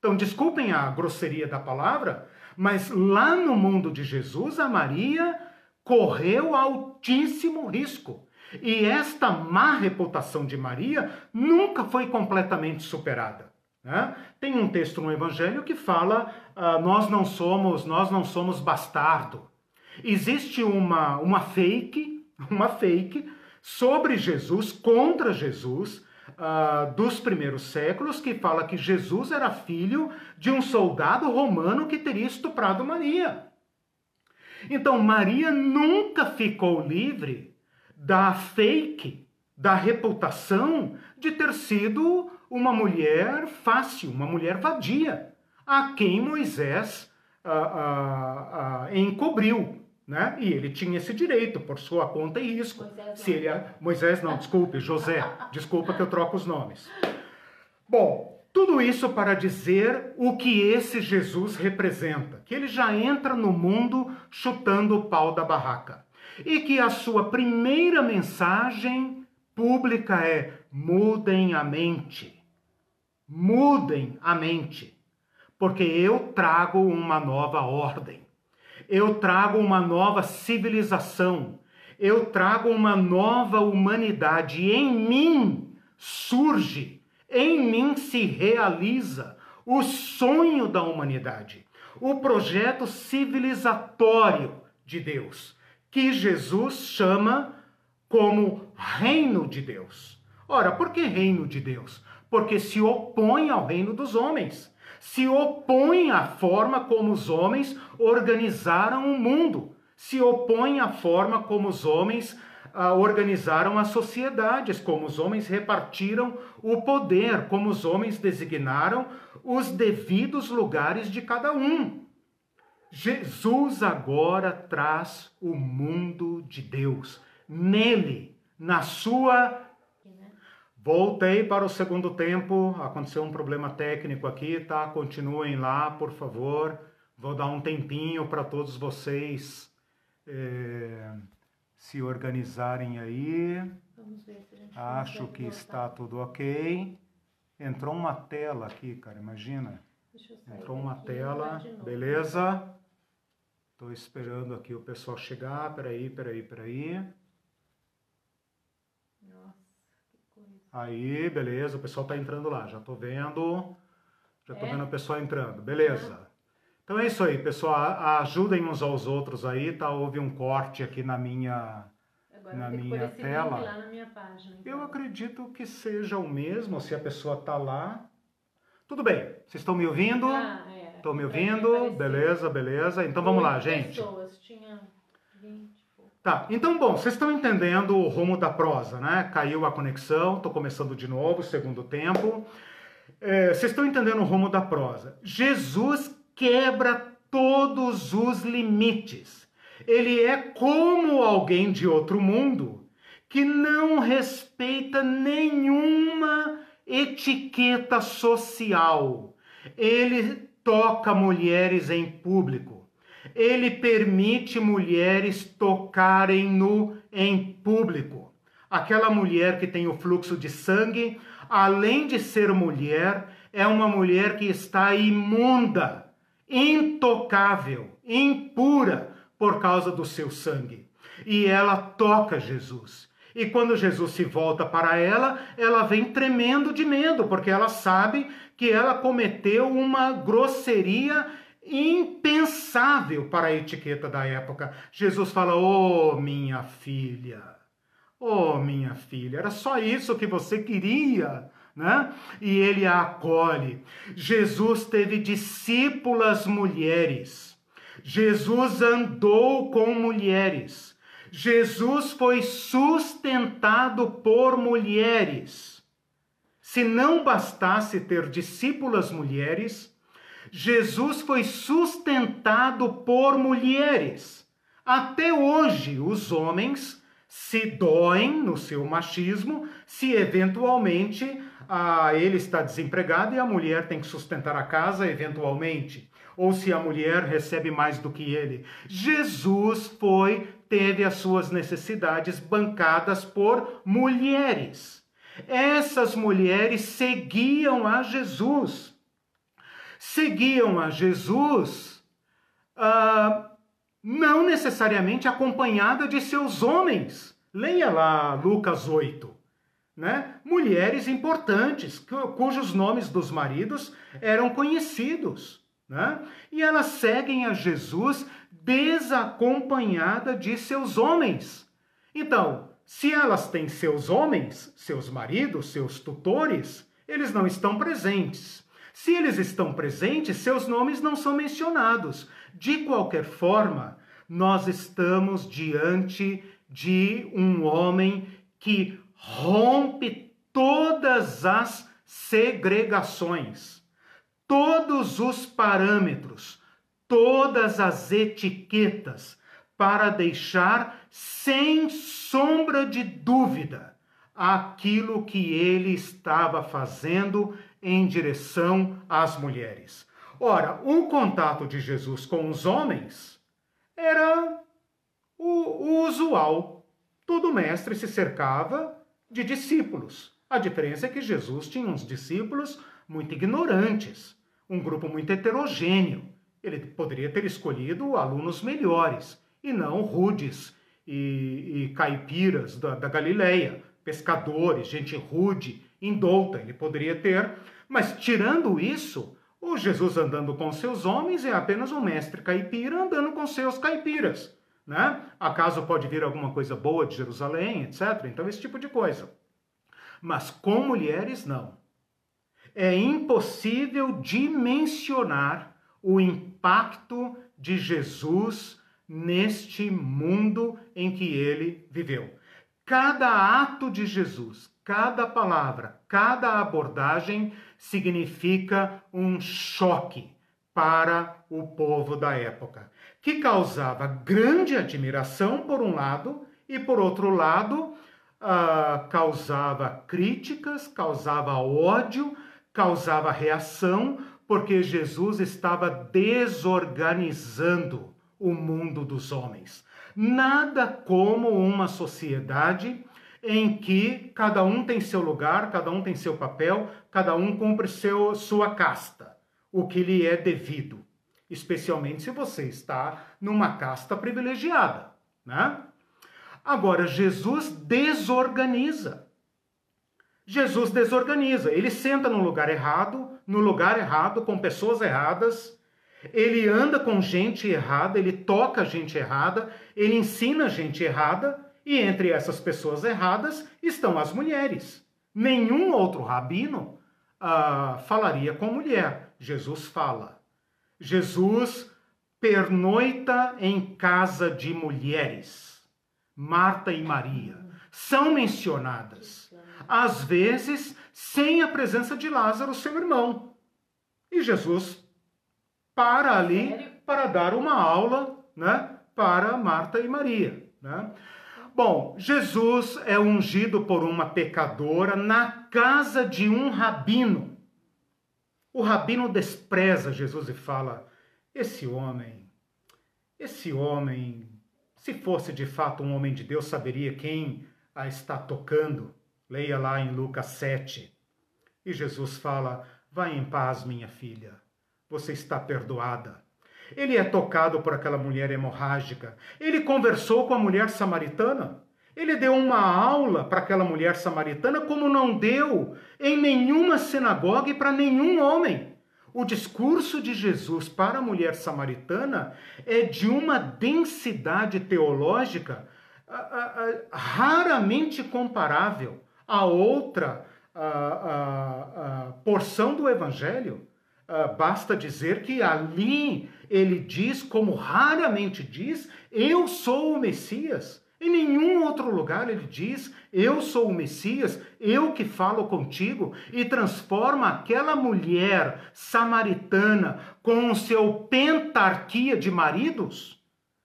Então, desculpem a grosseria da palavra, mas lá no mundo de Jesus, a Maria correu altíssimo risco. E esta má reputação de Maria nunca foi completamente superada. Né? Tem um texto no Evangelho que fala: uh, nós não somos, nós não somos bastardo. Existe uma, uma fake, uma fake sobre Jesus, contra Jesus, uh, dos primeiros séculos, que fala que Jesus era filho de um soldado romano que teria estuprado Maria. Então, Maria nunca ficou livre da fake, da reputação de ter sido uma mulher fácil, uma mulher vadia, a quem Moisés ah, ah, encobriu. Né? E ele tinha esse direito por sua conta e risco. Moisés, Se ele, Moisés não, desculpe, José. Desculpa que eu troco os nomes. Bom, tudo isso para dizer o que esse Jesus representa, que ele já entra no mundo chutando o pau da barraca. E que a sua primeira mensagem pública é: mudem a mente mudem a mente, porque eu trago uma nova ordem, eu trago uma nova civilização, eu trago uma nova humanidade. Em mim surge, em mim se realiza o sonho da humanidade, o projeto civilizatório de Deus, que Jesus chama como reino de Deus. Ora, por que reino de Deus? porque se opõe ao reino dos homens, se opõe à forma como os homens organizaram o mundo, se opõe à forma como os homens uh, organizaram as sociedades, como os homens repartiram o poder, como os homens designaram os devidos lugares de cada um. Jesus agora traz o mundo de Deus. Nele, na sua Voltei para o segundo tempo, aconteceu um problema técnico aqui, tá? Continuem lá, por favor. Vou dar um tempinho para todos vocês é, se organizarem aí. Vamos ver se a gente Acho que está tudo ok. Entrou uma tela aqui, cara, imagina. Entrou uma tela, beleza? Estou esperando aqui o pessoal chegar. Peraí, peraí, peraí. Aí, beleza, o pessoal tá entrando lá, já tô vendo. Já tô é? vendo o pessoal entrando, beleza. Então é isso aí, pessoal, ajudem uns aos outros aí, tá? Houve um corte aqui na minha Agora na minha tela. Na minha página, então. Eu acredito que seja o mesmo, se a pessoa tá lá. Tudo bem, vocês estão me ouvindo? Ah, é. Estão me ouvindo? Beleza, beleza. Então vamos lá, gente. Pessoas, tinha 20. Tá, então, bom, vocês estão entendendo o rumo da prosa, né? Caiu a conexão, estou começando de novo, segundo tempo. É, vocês estão entendendo o rumo da prosa. Jesus quebra todos os limites. Ele é como alguém de outro mundo que não respeita nenhuma etiqueta social. Ele toca mulheres em público. Ele permite mulheres tocarem no em público. Aquela mulher que tem o fluxo de sangue, além de ser mulher, é uma mulher que está imunda, intocável, impura por causa do seu sangue. E ela toca Jesus. E quando Jesus se volta para ela, ela vem tremendo de medo, porque ela sabe que ela cometeu uma grosseria impensável para a etiqueta da época. Jesus fala: Oh, minha filha, oh, minha filha, era só isso que você queria. Né? E ele a acolhe. Jesus teve discípulas mulheres. Jesus andou com mulheres. Jesus foi sustentado por mulheres. Se não bastasse ter discípulas mulheres, Jesus foi sustentado por mulheres. Até hoje, os homens se doem no seu machismo se eventualmente ah, ele está desempregado e a mulher tem que sustentar a casa, eventualmente. Ou se a mulher recebe mais do que ele. Jesus foi, teve as suas necessidades bancadas por mulheres. Essas mulheres seguiam a Jesus seguiam a Jesus, ah, não necessariamente acompanhada de seus homens. Leia lá Lucas 8. Né? Mulheres importantes, cujos nomes dos maridos eram conhecidos. Né? E elas seguem a Jesus desacompanhada de seus homens. Então, se elas têm seus homens, seus maridos, seus tutores, eles não estão presentes. Se eles estão presentes, seus nomes não são mencionados. De qualquer forma, nós estamos diante de um homem que rompe todas as segregações, todos os parâmetros, todas as etiquetas, para deixar sem sombra de dúvida aquilo que ele estava fazendo em direção às mulheres. Ora, o contato de Jesus com os homens era o, o usual. Todo mestre se cercava de discípulos. A diferença é que Jesus tinha uns discípulos muito ignorantes, um grupo muito heterogêneo. Ele poderia ter escolhido alunos melhores e não rudes e, e caipiras da, da Galileia, pescadores, gente rude indouta, ele poderia ter, mas tirando isso, o Jesus andando com seus homens é apenas um mestre caipira andando com seus caipiras. Né? Acaso pode vir alguma coisa boa de Jerusalém, etc. Então, esse tipo de coisa. Mas com mulheres, não. É impossível dimensionar o impacto de Jesus neste mundo em que ele viveu. Cada ato de Jesus, cada palavra, cada abordagem significa um choque para o povo da época, que causava grande admiração por um lado e por outro lado uh, causava críticas, causava ódio, causava reação, porque Jesus estava desorganizando o mundo dos homens. Nada como uma sociedade em que cada um tem seu lugar, cada um tem seu papel, cada um cumpre seu, sua casta, o que lhe é devido, especialmente se você está numa casta privilegiada, né? Agora, Jesus desorganiza. Jesus desorganiza. Ele senta no lugar errado, no lugar errado, com pessoas erradas. Ele anda com gente errada, ele toca gente errada, ele ensina gente errada e entre essas pessoas erradas estão as mulheres. Nenhum outro rabino uh, falaria com mulher. Jesus fala. Jesus pernoita em casa de mulheres. Marta e Maria são mencionadas, às vezes sem a presença de Lázaro, seu irmão. E Jesus para ali para dar uma aula né, para Marta e Maria. Né? Bom, Jesus é ungido por uma pecadora na casa de um rabino. O rabino despreza Jesus e fala: Esse homem, esse homem, se fosse de fato um homem de Deus, saberia quem a está tocando. Leia lá em Lucas 7. E Jesus fala: Vá em paz, minha filha, você está perdoada. Ele é tocado por aquela mulher hemorrágica. Ele conversou com a mulher samaritana. Ele deu uma aula para aquela mulher samaritana, como não deu em nenhuma sinagoga e para nenhum homem. O discurso de Jesus para a mulher samaritana é de uma densidade teológica raramente comparável a outra porção do Evangelho. basta dizer que ali ele diz, como raramente diz, eu sou o Messias. Em nenhum outro lugar ele diz: Eu sou o Messias, eu que falo contigo, e transforma aquela mulher samaritana com o seu pentarquia de maridos,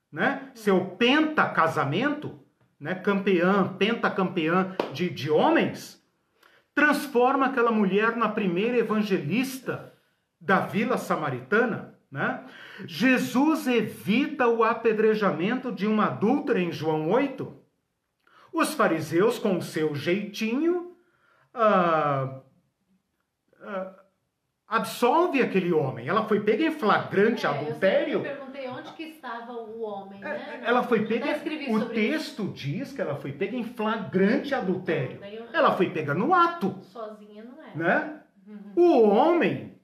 né? seu pentacasamento, né? campeã, pentacampeã de, de homens, transforma aquela mulher na primeira evangelista da vila samaritana. Né? Jesus evita o apedrejamento de uma adúltera em João 8. Os fariseus, com o seu jeitinho, ah, ah, absolve aquele homem. Ela foi pega em flagrante é, adultério. Eu perguntei onde que estava o homem, é, né? Ela foi pega. O texto isso. diz que ela foi pega em flagrante adultério. Ela foi pega no ato. Sozinha não é. Né? Uhum. O homem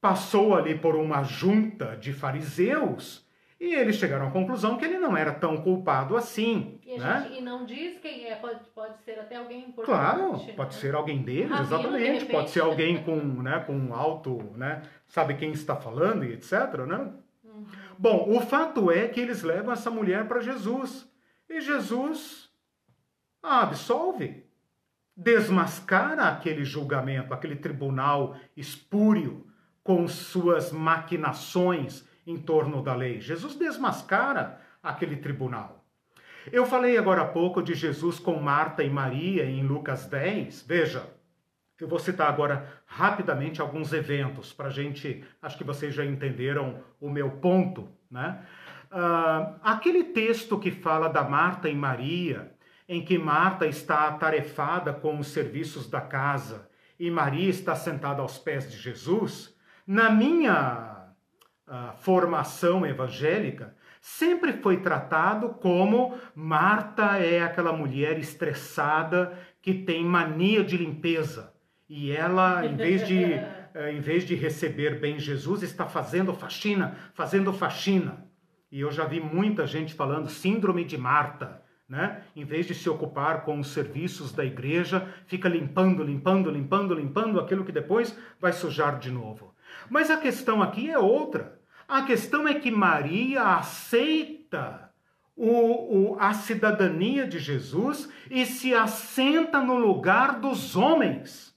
passou ali por uma junta de fariseus e eles chegaram à conclusão que ele não era tão culpado assim. E, né? gente, e não diz quem é, pode, pode ser até alguém importante. Claro, né? pode ser alguém deles, Rabino, exatamente. de pode ser alguém com, né, com alto, né, sabe quem está falando e etc. Né? Uhum. Bom, o fato é que eles levam essa mulher para Jesus e Jesus a absolve, desmascara aquele julgamento, aquele tribunal espúrio com suas maquinações em torno da lei. Jesus desmascara aquele tribunal. Eu falei agora há pouco de Jesus com Marta e Maria em Lucas 10. Veja, eu vou citar agora rapidamente alguns eventos para a gente. Acho que vocês já entenderam o meu ponto, né? Uh, aquele texto que fala da Marta e Maria, em que Marta está atarefada com os serviços da casa e Maria está sentada aos pés de Jesus, na minha uh, formação evangélica, sempre foi tratado como Marta é aquela mulher estressada que tem mania de limpeza. E ela, em vez de, uh, em vez de receber bem Jesus, está fazendo faxina, fazendo faxina. E eu já vi muita gente falando síndrome de Marta. Né? Em vez de se ocupar com os serviços da igreja, fica limpando, limpando, limpando, limpando aquilo que depois vai sujar de novo. Mas a questão aqui é outra. A questão é que Maria aceita o, o, a cidadania de Jesus e se assenta no lugar dos homens.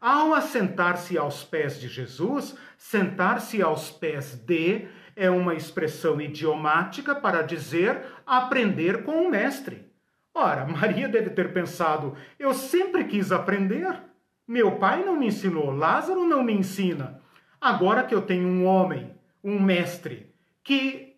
Ao assentar-se aos pés de Jesus, sentar-se aos pés de é uma expressão idiomática para dizer aprender com o mestre. Ora, Maria deve ter pensado: eu sempre quis aprender. Meu pai não me ensinou, Lázaro não me ensina. Agora que eu tenho um homem, um mestre, que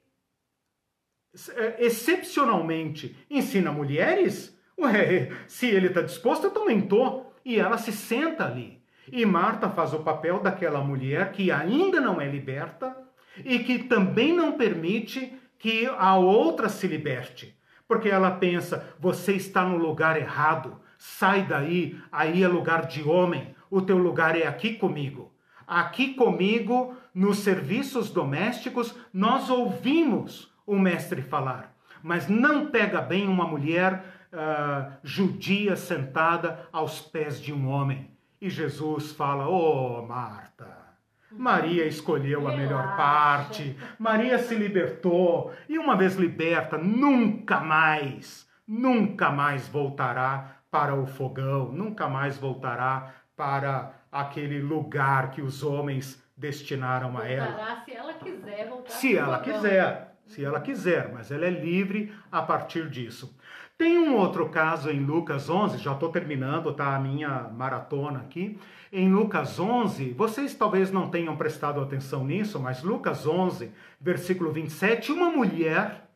é, excepcionalmente ensina mulheres, ué, se ele está disposto, eu também estou. E ela se senta ali. E Marta faz o papel daquela mulher que ainda não é liberta e que também não permite que a outra se liberte. Porque ela pensa: você está no lugar errado, sai daí, aí é lugar de homem, o teu lugar é aqui comigo. Aqui comigo, nos serviços domésticos, nós ouvimos o mestre falar, mas não pega bem uma mulher uh, judia sentada aos pés de um homem. E Jesus fala: Ô oh, Marta, Maria escolheu a melhor parte, Maria se libertou, e uma vez liberta, nunca mais, nunca mais voltará para o fogão, nunca mais voltará para aquele lugar que os homens destinaram a ela. Se ela quiser voltar. Se ela quiser. se ela quiser, mas ela é livre a partir disso. Tem um outro caso em Lucas 11, já estou terminando, tá a minha maratona aqui. Em Lucas 11, vocês talvez não tenham prestado atenção nisso, mas Lucas 11, versículo 27, uma mulher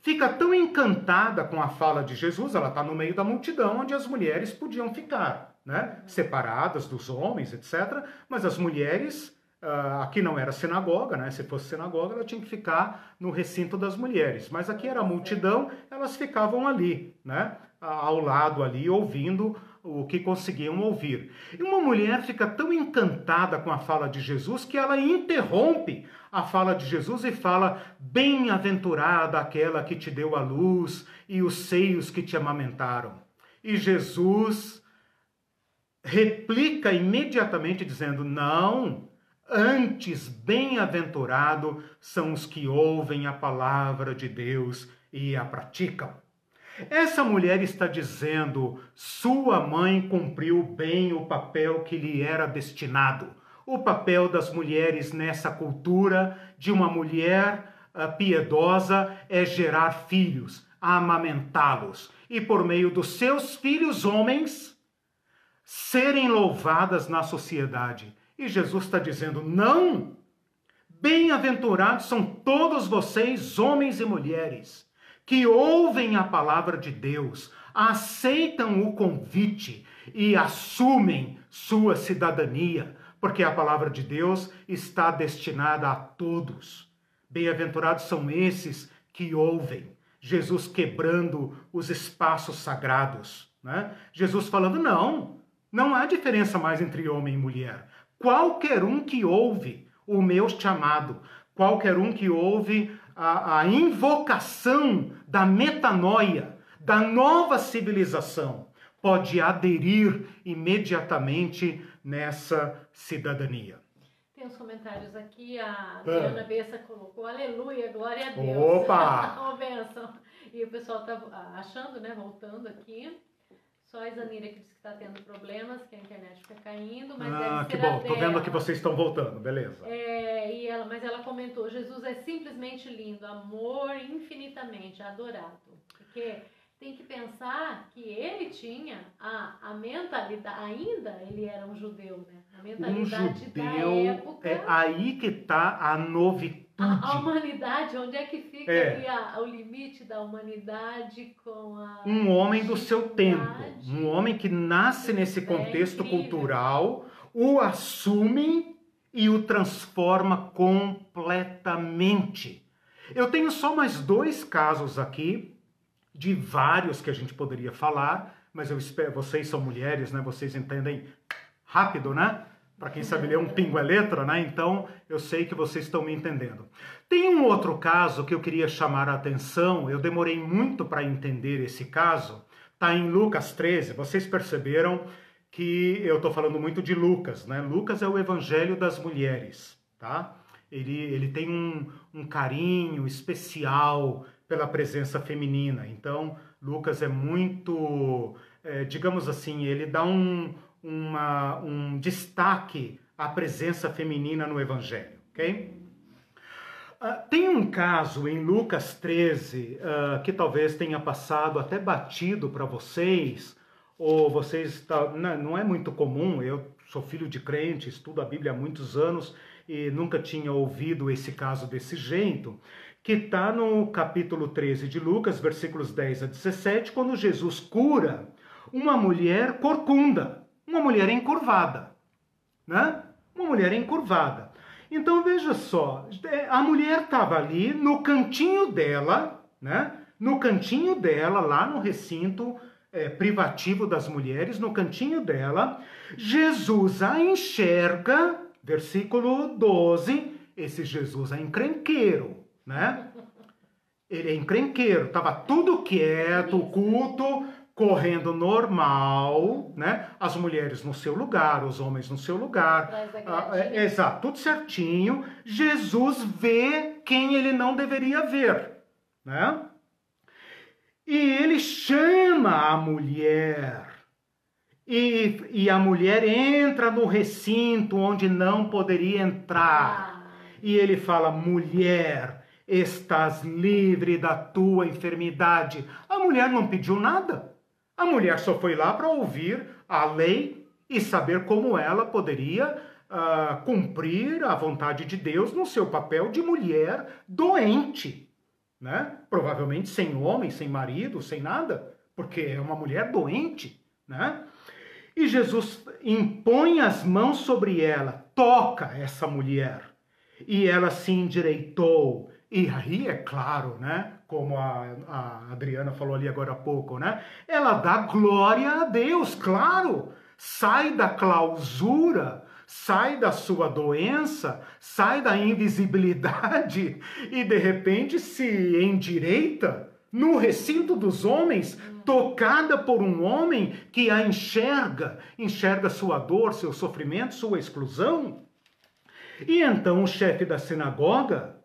fica tão encantada com a fala de Jesus, ela está no meio da multidão onde as mulheres podiam ficar, né? separadas dos homens, etc. Mas as mulheres Uh, aqui não era sinagoga, né? Se fosse sinagoga, ela tinha que ficar no recinto das mulheres. Mas aqui era multidão, elas ficavam ali, né? Ao lado ali, ouvindo o que conseguiam ouvir. E uma mulher fica tão encantada com a fala de Jesus que ela interrompe a fala de Jesus e fala: Bem-aventurada aquela que te deu a luz e os seios que te amamentaram. E Jesus replica imediatamente dizendo: Não, Antes, bem-aventurado são os que ouvem a palavra de Deus e a praticam. Essa mulher está dizendo: sua mãe cumpriu bem o papel que lhe era destinado. O papel das mulheres nessa cultura de uma mulher uh, piedosa é gerar filhos, amamentá-los e, por meio dos seus filhos homens, serem louvadas na sociedade. E Jesus está dizendo: não! Bem-aventurados são todos vocês, homens e mulheres, que ouvem a palavra de Deus, aceitam o convite e assumem sua cidadania, porque a palavra de Deus está destinada a todos. Bem-aventurados são esses que ouvem. Jesus quebrando os espaços sagrados. Né? Jesus falando: não, não há diferença mais entre homem e mulher. Qualquer um que ouve o meu chamado, qualquer um que ouve a, a invocação da metanoia, da nova civilização, pode aderir imediatamente nessa cidadania. Tem uns comentários aqui, a Diana ah. Bessa colocou, aleluia, glória a Deus. Opa! Uma benção. E o pessoal está achando, né, voltando aqui. Só a Isanira que disse que está tendo problemas, que a internet fica caindo, mas ah, que bom, tô vendo que vocês estão voltando, beleza. É, e ela, mas ela comentou, Jesus é simplesmente lindo, amor infinitamente adorado. Porque tem que pensar que ele tinha a, a mentalidade, ainda ele era um judeu, né? A mentalidade um judeu, da época. É aí que está a novidade. A, a, humanidade, onde é que fica é. a, o limite da humanidade com a. Um homem do seu tempo. Um homem que nasce nesse é contexto cultural, o assume e o transforma completamente. Eu tenho só mais dois casos aqui de vários que a gente poderia falar, mas eu espero, vocês são mulheres, né? Vocês entendem rápido, né? Para quem sabe ler um pingo é letra, né? Então eu sei que vocês estão me entendendo. Tem um outro caso que eu queria chamar a atenção, eu demorei muito para entender esse caso. Tá em Lucas 13, vocês perceberam que eu estou falando muito de Lucas, né? Lucas é o evangelho das mulheres, tá? Ele, ele tem um, um carinho especial pela presença feminina. Então, Lucas é muito, é, digamos assim, ele dá um, uma, um destaque à presença feminina no Evangelho, ok? Uh, tem um caso em Lucas 13 uh, ah, que talvez tenha passado até batido para vocês, ou vocês, tá, não é muito comum, eu sou filho de crente, estudo a Bíblia há muitos anos e nunca tinha ouvido esse caso desse jeito, que está no capítulo 13 de Lucas, versículos 10 a 17, quando Jesus cura uma mulher corcunda, uma mulher encurvada, né? Uma mulher encurvada. Então veja só, a mulher estava ali no cantinho dela, né? No cantinho dela, lá no recinto é, privativo das mulheres, no cantinho dela, Jesus a enxerga, versículo 12, esse Jesus é encrenqueiro, né? Ele é encrenqueiro, tava tudo quieto, o culto correndo normal, né? As mulheres no seu lugar, os homens no seu lugar. Ah, é, exato, tudo certinho. Jesus vê quem ele não deveria ver, né? E ele chama a mulher. E, e a mulher entra no recinto onde não poderia entrar. Ah. E ele fala: mulher, estás livre da tua enfermidade. A mulher não pediu nada. A mulher só foi lá para ouvir a lei e saber como ela poderia uh, cumprir a vontade de Deus no seu papel de mulher doente. Né? Provavelmente sem homem, sem marido, sem nada, porque é uma mulher doente. Né? E Jesus impõe as mãos sobre ela, toca essa mulher, e ela se endireitou. E aí, é claro, né? Como a, a Adriana falou ali agora há pouco, né? Ela dá glória a Deus, claro. Sai da clausura, sai da sua doença, sai da invisibilidade e de repente se endireita no recinto dos homens, tocada por um homem que a enxerga, enxerga sua dor, seu sofrimento, sua exclusão. E então o chefe da sinagoga,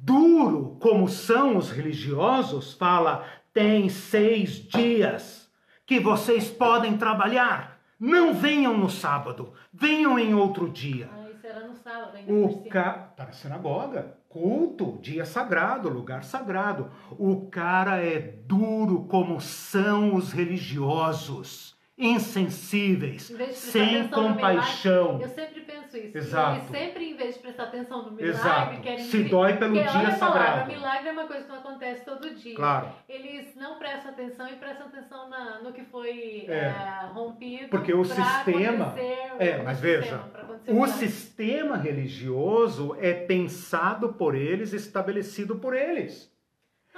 duro como são os religiosos, fala: tem seis dias que vocês podem trabalhar. Não venham no sábado, venham em outro dia. Ah, isso era no sábado, ainda o ca... Para a sinagoga culto, dia sagrado, lugar sagrado. O cara é duro como são os religiosos, insensíveis, sem compaixão. eu sempre penso isso. Exato. Eles sempre, em vez de prestar atenção no milagre, Exato. querem... Se dói pelo Porque, dia olha sagrado. Palavra, milagre é uma coisa que não acontece todo dia. Claro. Eles não prestam atenção e prestam atenção na, no que foi É. é, rompido Porque o sistema- É, mas veja, O milagre. sistema religioso é pensado por eles, estabelecido por eles.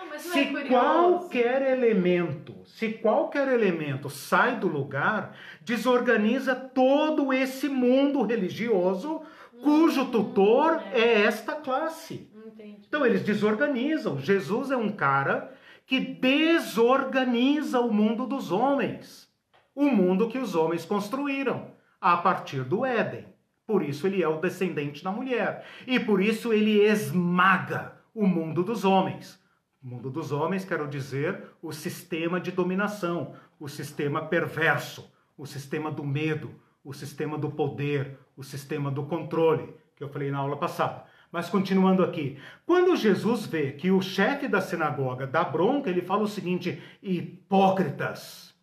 Não, é Se curioso. qualquer elemento, se qualquer elemento sai do lugar, desorganiza todo esse mundo religioso cujo tutor é esta classe. Entendi. Então eles desorganizam. Jesus é um cara que desorganiza o mundo dos homens. O mundo que os homens construíram a partir do Éden. Por isso ele é o descendente da mulher. E por isso ele esmaga o mundo dos homens. O mundo dos homens, quero dizer, o sistema de dominação, o sistema perverso, o sistema do medo, o sistema do poder, o sistema do controle, que eu falei na aula passada. Mas continuando aqui, quando Jesus vê que o chefe da sinagoga dá bronca, ele fala o seguinte: hipócritas,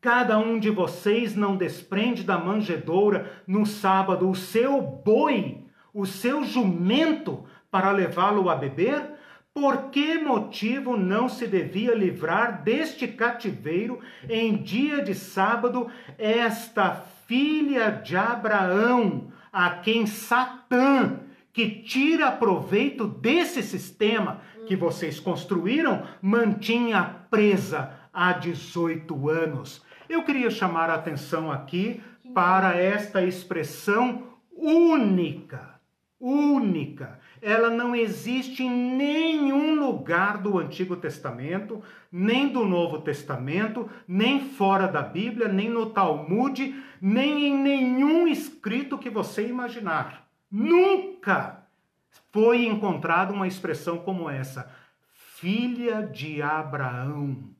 cada um de vocês não desprende da manjedoura no sábado o seu boi, o seu jumento, para levá-lo a beber? Por que motivo não se devia livrar deste cativeiro em dia de sábado esta filha de Abraão, a quem Satã, que tira proveito desse sistema que vocês construíram, mantinha presa há 18 anos? Eu queria chamar a atenção aqui para esta expressão única, única ela não existe em nenhum lugar do Antigo Testamento, nem do Novo Testamento, nem fora da Bíblia, nem no Talmud, nem em nenhum escrito que você imaginar. Nunca foi encontrada uma expressão como essa. Filha de Abraão.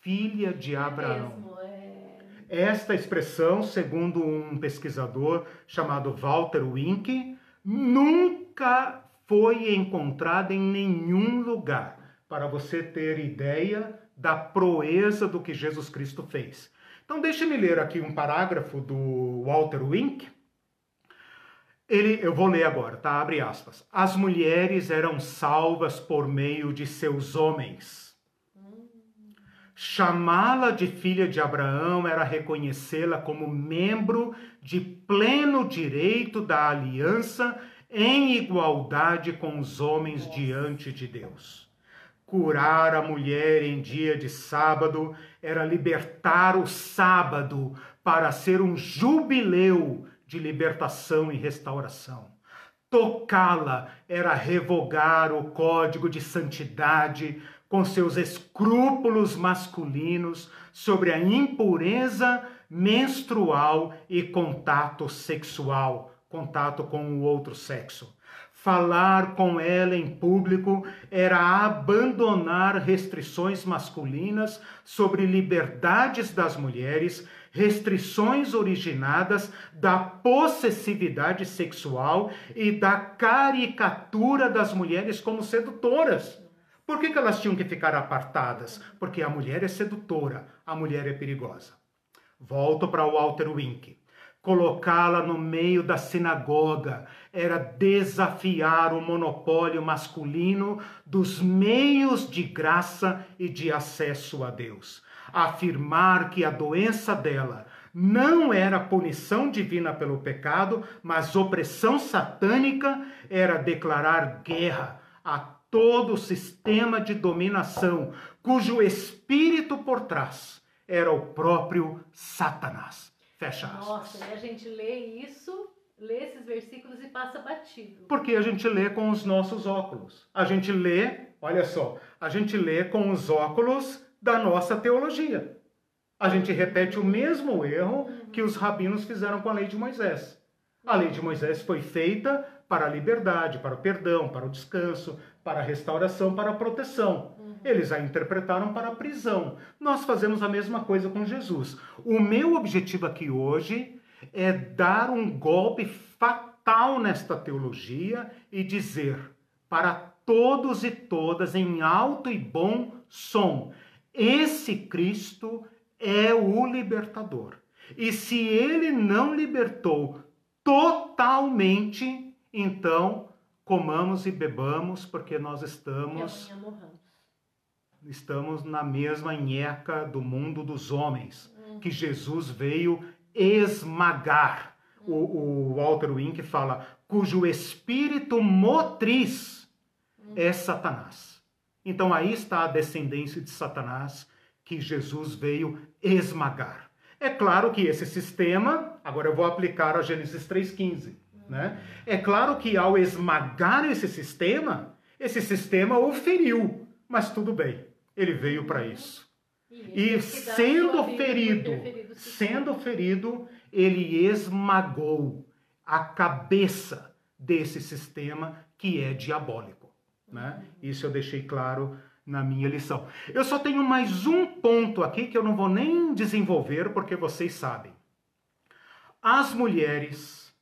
Filha de Abraão. Mesmo, é... Esta expressão, segundo um pesquisador chamado Walter Wink, nunca foi encontrada em nenhum lugar, para você ter ideia da proeza do que Jesus Cristo fez. Então, deixe-me ler aqui um parágrafo do Walter Wink. Ele, eu vou ler agora, tá? Abre aspas. As mulheres eram salvas por meio de seus homens. Chamá-la de filha de Abraão era reconhecê-la como membro de pleno direito da aliança em igualdade com os homens diante de Deus. Curar a mulher em dia de sábado era libertar o sábado para ser um jubileu de libertação e restauração. Tocá-la era revogar o código de santidade com seus escrúpulos masculinos sobre a impureza menstrual e contato sexual, contato com o outro sexo. Falar com ela em público era abandonar restrições masculinas sobre liberdades das mulheres, restrições originadas da possessividade sexual e da caricatura das mulheres como sedutoras. Por que, que elas tinham que ficar apartadas? Porque a mulher é sedutora, a mulher é perigosa. Volto para Walter Wink. Colocá-la no meio da sinagoga era desafiar o monopólio masculino dos meios de graça e de acesso a Deus. Afirmar que a doença dela não era punição divina pelo pecado, mas opressão satânica, era declarar guerra a todo o sistema de dominação cujo espírito por trás era o próprio Satanás. Fecha aspas. Nossa, e a gente lê isso, lê esses versículos e passa batido. Porque a gente lê com os nossos óculos. A gente lê, olha só, a gente lê com os óculos da nossa teologia. A gente repete o mesmo erro uhum. que os rabinos fizeram com a lei de Moisés. A lei de Moisés foi feita para a liberdade, para o perdão, para o descanso, para a restauração, para a proteção. Eles a interpretaram para a prisão. Nós fazemos a mesma coisa com Jesus. O meu objetivo aqui hoje é dar um golpe fatal nesta teologia e dizer para todos e todas em alto e bom som: esse Cristo é o libertador. E se ele não libertou totalmente, então comamos e bebamos, porque nós estamos estamos na mesma nheca do mundo dos homens, hum. que Jesus veio esmagar. Hum. O, o, Walter Wink fala, cujo espírito motriz hum. é Satanás. Então aí está a descendência de Satanás que Jesus veio esmagar. É claro que esse sistema, agora eu vou aplicar a Gênesis 3,15. Né? É claro que ao esmagar esse sistema, esse sistema o feriu, mas tudo bem, ele veio para isso. E sendo ferido, sendo ferido, ele esmagou a cabeça desse sistema que é diabólico. Né? Isso eu deixei claro na minha lição. Eu só tenho mais um ponto aqui que eu não vou nem desenvolver porque vocês sabem. As mulheres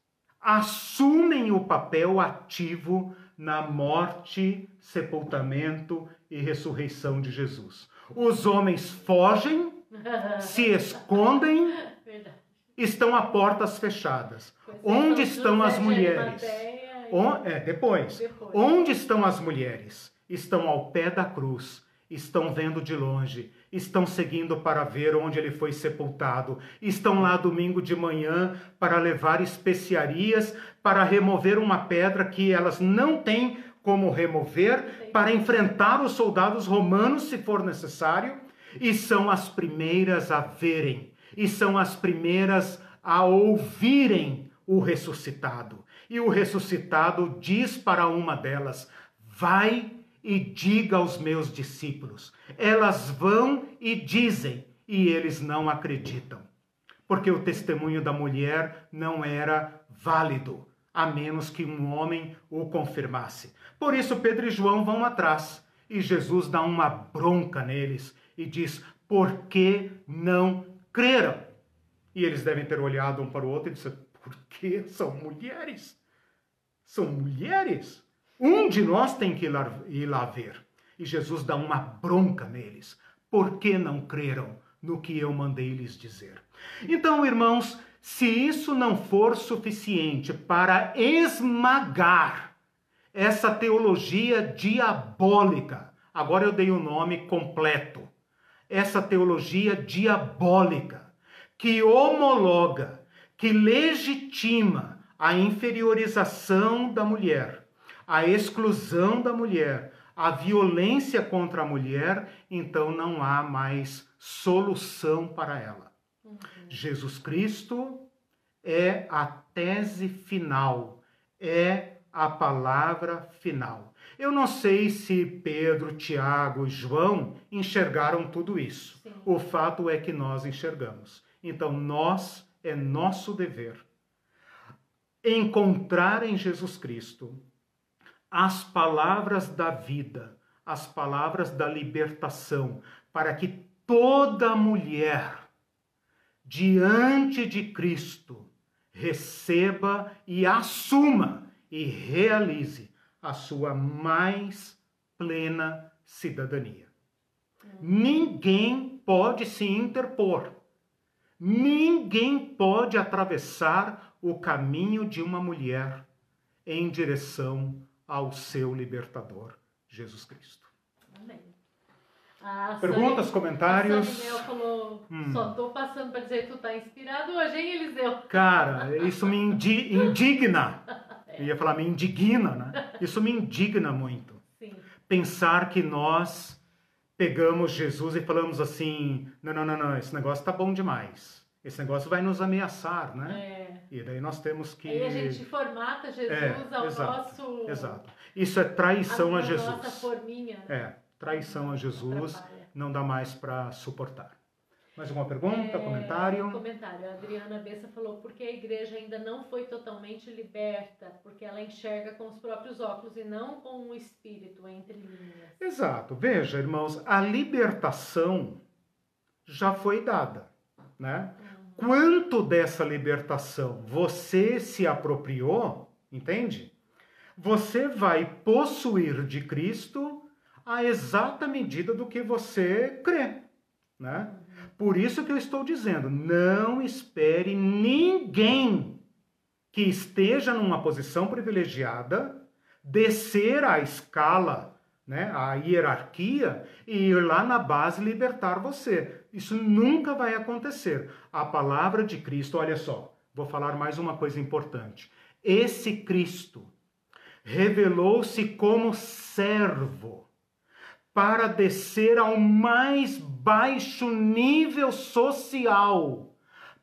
assumem o papel ativo na morte, sepultamento e ressurreição de Jesus. Os homens fogem, se escondem, estão a portas fechadas. Onde estão as mulheres? É, depois. Onde estão as mulheres? estão ao pé da cruz, estão vendo de longe, estão seguindo para ver onde ele foi sepultado, estão lá domingo de manhã para levar especiarias, para remover uma pedra que elas não têm como remover, para enfrentar os soldados romanos se for necessário, e são as primeiras a verem, e são as primeiras a ouvirem o ressuscitado. E o ressuscitado diz para uma delas: Vai e diga aos meus discípulos. Elas vão e dizem, e eles não acreditam. Porque o testemunho da mulher não era válido, a menos que um homem o confirmasse. Por isso, Pedro e João vão atrás, e Jesus dá uma bronca neles e diz: Por que não creram? E eles devem ter olhado um para o outro e disse: Por que são mulheres? São mulheres? Um de nós tem que ir lá, ir lá ver. E Jesus dá uma bronca neles. Por que não creram no que eu mandei lhes dizer? Então, irmãos, se isso não for suficiente para esmagar essa teologia diabólica, agora eu dei o nome completo, essa teologia diabólica que homologa, que legitima a inferiorização da mulher a exclusão da mulher, a violência contra a mulher, então não há mais solução para ela. Uhum. Jesus Cristo é a tese final, é a palavra final. Eu não sei se Pedro, Tiago e João enxergaram tudo isso. Sim. O fato é que nós enxergamos. Então, nós, é nosso dever encontrar em Jesus Cristo as palavras da vida, as palavras da libertação, para que toda mulher diante de Cristo receba e assuma e realize a sua mais plena cidadania. Ninguém pode se interpor. Ninguém pode atravessar o caminho de uma mulher em direção ao seu libertador, Jesus Cristo. Amém. Perguntas, comentários? A Eliseu falou, hum. só tô passando para dizer que tu tá inspirado hoje, hein, Eliseu? Cara, isso me indi indigna. é. Eu ia falar, me indigna, né? Isso me indigna muito. Sim. Pensar que nós pegamos Jesus e falamos assim, não, não, não, não, esse negócio tá bom demais. Esse negócio vai nos ameaçar, né? É. E daí nós temos que... Aí a gente formata Jesus é, ao exato, nosso... Exato. Isso é traição a, a Jesus. nossa forminha. É traição a Jesus não dá mais para suportar. Mais alguma pergunta, é, comentário? Comentário. A Adriana Bessa falou porque a igreja ainda não foi totalmente liberta, porque ela enxerga com os próprios óculos e não com o espírito entre linhas. Exato. Veja, irmãos, a libertação já foi dada, né? Uhum. Quanto dessa libertação você se apropriou, entende? Você vai possuir de Cristo a exata medida do que você crê, né? Por isso que eu estou dizendo, não espere ninguém que esteja numa posição privilegiada descer a escala, né, a hierarquia e ir lá na base libertar você. Isso nunca vai acontecer. A palavra de Cristo, olha só, vou falar mais uma coisa importante. Esse Cristo revelou-se como servo para descer ao mais baixo nível social,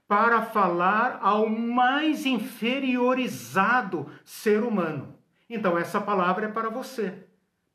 para falar ao mais inferiorizado ser humano. Então, essa palavra é para você,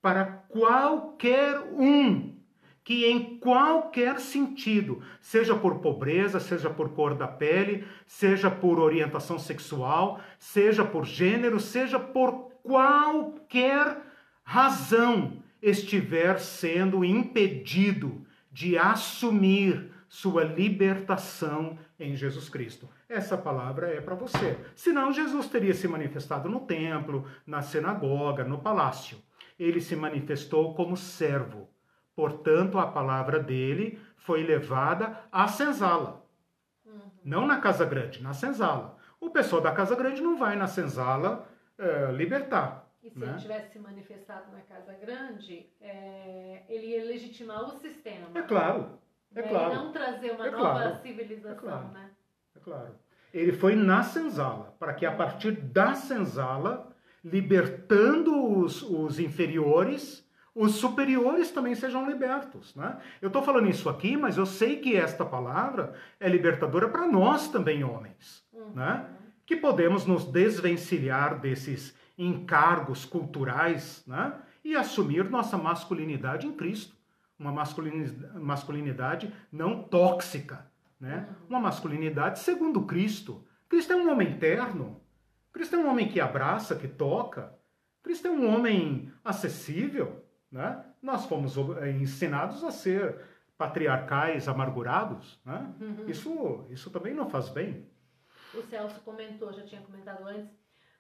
para qualquer um que, em qualquer sentido, seja por pobreza, seja por cor da pele, seja por orientação sexual, seja por gênero, seja por qualquer razão, estiver sendo impedido de assumir sua libertação em Jesus Cristo. Essa palavra é para você. Senão, Jesus teria se manifestado no templo, na sinagoga, no palácio. Ele se manifestou como servo. Portanto, a palavra dele foi levada à senzala. Uhum. Não na casa grande, na senzala. O pessoal da casa grande não vai na senzala é, libertar. E se né? ele tivesse se manifestado na Casa Grande, é, ele ia legitimar o sistema. É claro. É claro. E não trazer uma é nova claro. civilização, é claro. né? É claro. Ele foi na senzala, para que a partir da senzala, libertando os, os inferiores, os superiores também sejam libertos. Né? Eu estou falando isso aqui, mas eu sei que esta palavra é libertadora para nós também, homens. Uhum. Né? Que podemos nos desvencilhar desses encargos culturais né? e assumir nossa masculinidade em Cristo. Uma masculinidade não tóxica, né? uma masculinidade segundo Cristo. Cristo é um homem terno, Cristo é um homem que abraça, que toca, Cristo é um homem acessível. Né? Nós fomos eh, ensinados a ser patriarcais amargurados. Né? Uhum. Isso, isso também não faz bem. O Celso comentou, já tinha comentado antes,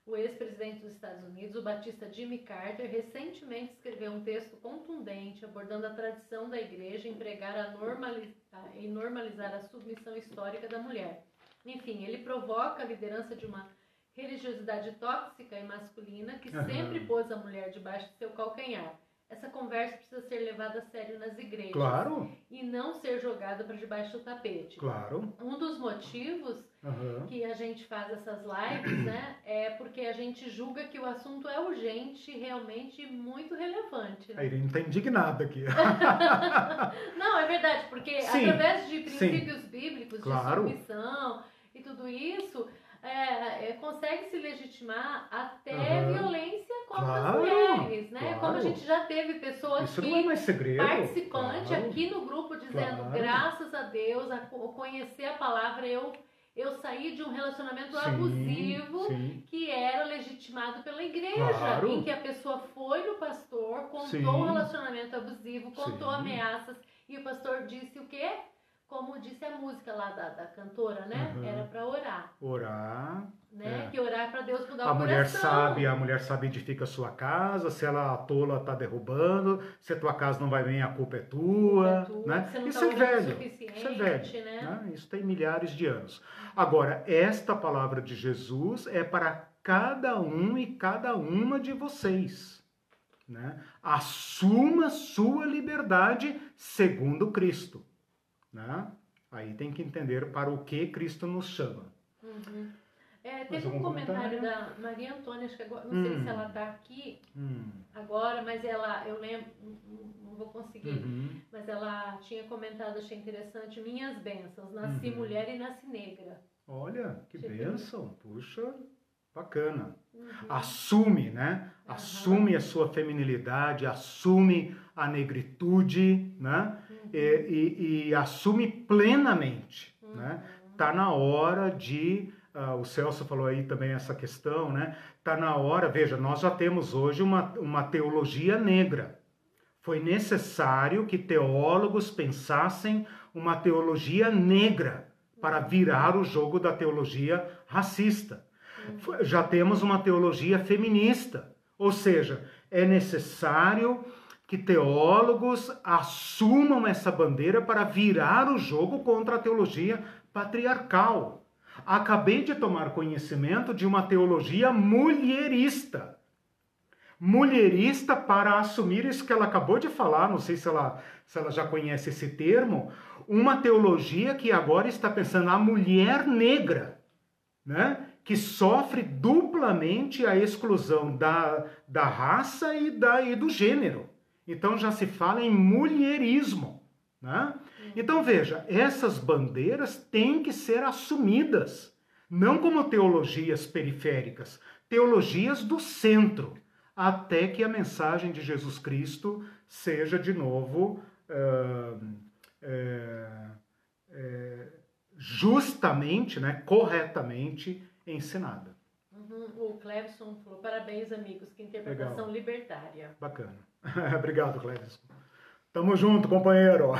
o ex-presidente dos Estados Unidos, o batista Jimmy Carter, recentemente escreveu um texto contundente abordando a tradição da igreja em pregar a normalizar, em normalizar a submissão histórica da mulher. Enfim, ele provoca a liderança de uma religiosidade tóxica e masculina que uhum. sempre pôs a mulher debaixo de seu calcanhar essa conversa precisa ser levada a sério nas igrejas. Claro. E não ser jogada para debaixo do tapete. Claro. Um dos motivos uhum. que a gente faz essas lives, né, é porque a gente julga que o assunto é urgente, realmente muito relevante. Né? A Irene está indignada aqui. não, é verdade, porque sim, através de princípios sim. bíblicos, claro. de submissão e tudo isso, é, é, consegue se legitimar até uhum. violência contra claro, as mulheres, né? Claro. Como a gente já teve pessoas Isso não é participante claro. aqui no grupo dizendo graças a Deus, a conhecer a palavra, eu Eu saí de um relacionamento Sim, abusivo sim. que era legitimado pela igreja, Claro. em que a pessoa foi no pastor, contou Sim. um relacionamento abusivo, contou ameaças, e o pastor disse o quê? Como disse a música lá da, da cantora, né? Uhum. Era para orar, Orar. né? É. Que orar para Deus mudar A o mulher coração. sabe, a mulher sabe edifica a sua casa, se ela tola tá derrubando, se a tua casa não vai bem, a culpa é tua, É tua, né? você não Isso tá é velho. suficiente, Isso é velho, né? né? Isso tem milhares de anos. Agora, esta palavra de Jesus é para cada um e cada uma de vocês, né? Assuma sua liberdade segundo Cristo, né? Aí tem que entender para o que Cristo nos chama. Uhum. É, teve um comentário comentário? da Maria Antônia, acho que agora, não sei Hum. se ela está aqui Hum, agora, mas ela, eu lembro, não- vou conseguir, uhum. mas ela tinha comentado, achei interessante, minhas bênçãos, nasci Uhum. mulher e nasci negra. Olha, que bênção, puxa, bacana. Uhum. Assume, né? Assume a sua feminilidade, assume a negritude, né? Uhum. E, e- e assume plenamente, né? Tá na hora de, ah, o Celso falou aí também essa questão, né? Tá na hora, veja, nós já temos hoje uma, uma teologia negra. Foi necessário que teólogos pensassem uma teologia negra para virar o jogo da teologia racista. Já temos uma teologia feminista, ou seja, é necessário que teólogos assumam essa bandeira para virar o jogo contra a teologia patriarcal. Acabei de tomar conhecimento de uma teologia mulherista. Mulherista para assumir isso que ela acabou de falar, não sei se ela, se ela já conhece esse termo, uma teologia que agora está pensando a mulher negra, né? que sofre duplamente a exclusão da, da raça e, da, e do gênero. Então já se fala em mulherismo. Né? Então veja, essas bandeiras têm que ser assumidas, não como teologias periféricas, teologias do centro, até que a mensagem de Jesus Cristo seja de novo ah, é, é, justamente, né, corretamente ensinada. Uhum. O Clevson falou, parabéns amigos, que interpretação Legal. libertária. Bacana. Obrigado, Cleves. Tamo junto, companheiro.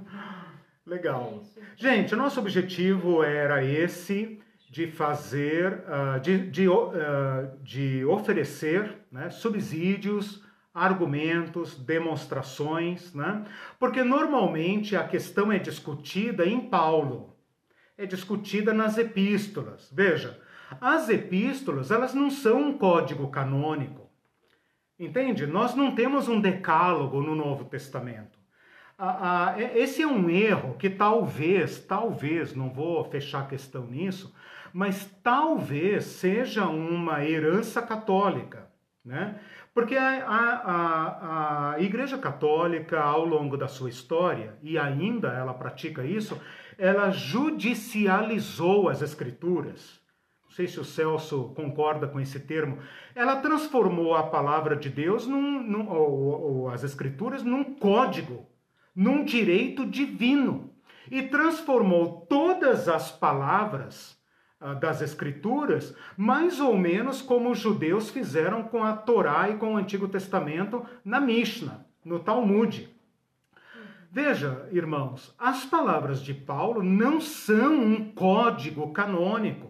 Legal. Gente, o nosso objetivo era esse de fazer, ah, de, de, ah, de oferecer né, subsídios, argumentos, demonstrações, né? Porque normalmente a questão é discutida em Paulo, é discutida nas epístolas. Veja, as epístolas, elas não são um código canônico. Entende? Nós não temos um decálogo no Novo Testamento. Ah, ah, esse é um erro que talvez, talvez, não vou fechar a questão nisso, mas talvez seja uma herança católica, né? Porque a- a- a Igreja Católica, ao longo da sua história, e ainda ela pratica isso, ela judicializou as Escrituras. Sei se o Celso concorda com esse termo. Ela transformou a palavra de Deus, num, num- ou, ou as Escrituras, num código, num direito divino. E transformou todas as palavras ah, das Escrituras, mais ou menos como os judeus fizeram com a Torá e com o Antigo Testamento na Mishnah, no Talmud. Veja, irmãos, as palavras de Paulo não são um código canônico.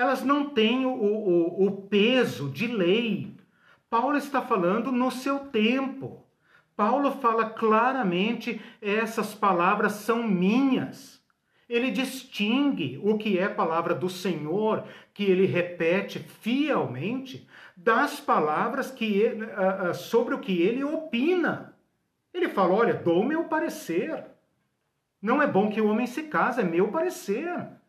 Elas não têm o, o, o peso de lei. Paulo está falando no seu tempo. Paulo fala claramente: essas palavras são minhas. Ele distingue o que é palavra do Senhor, que ele repete fielmente, das palavras que ele- ah, sobre o que ele opina. Ele fala: olha, dou meu parecer. Não é bom que o homem se case, é meu parecer.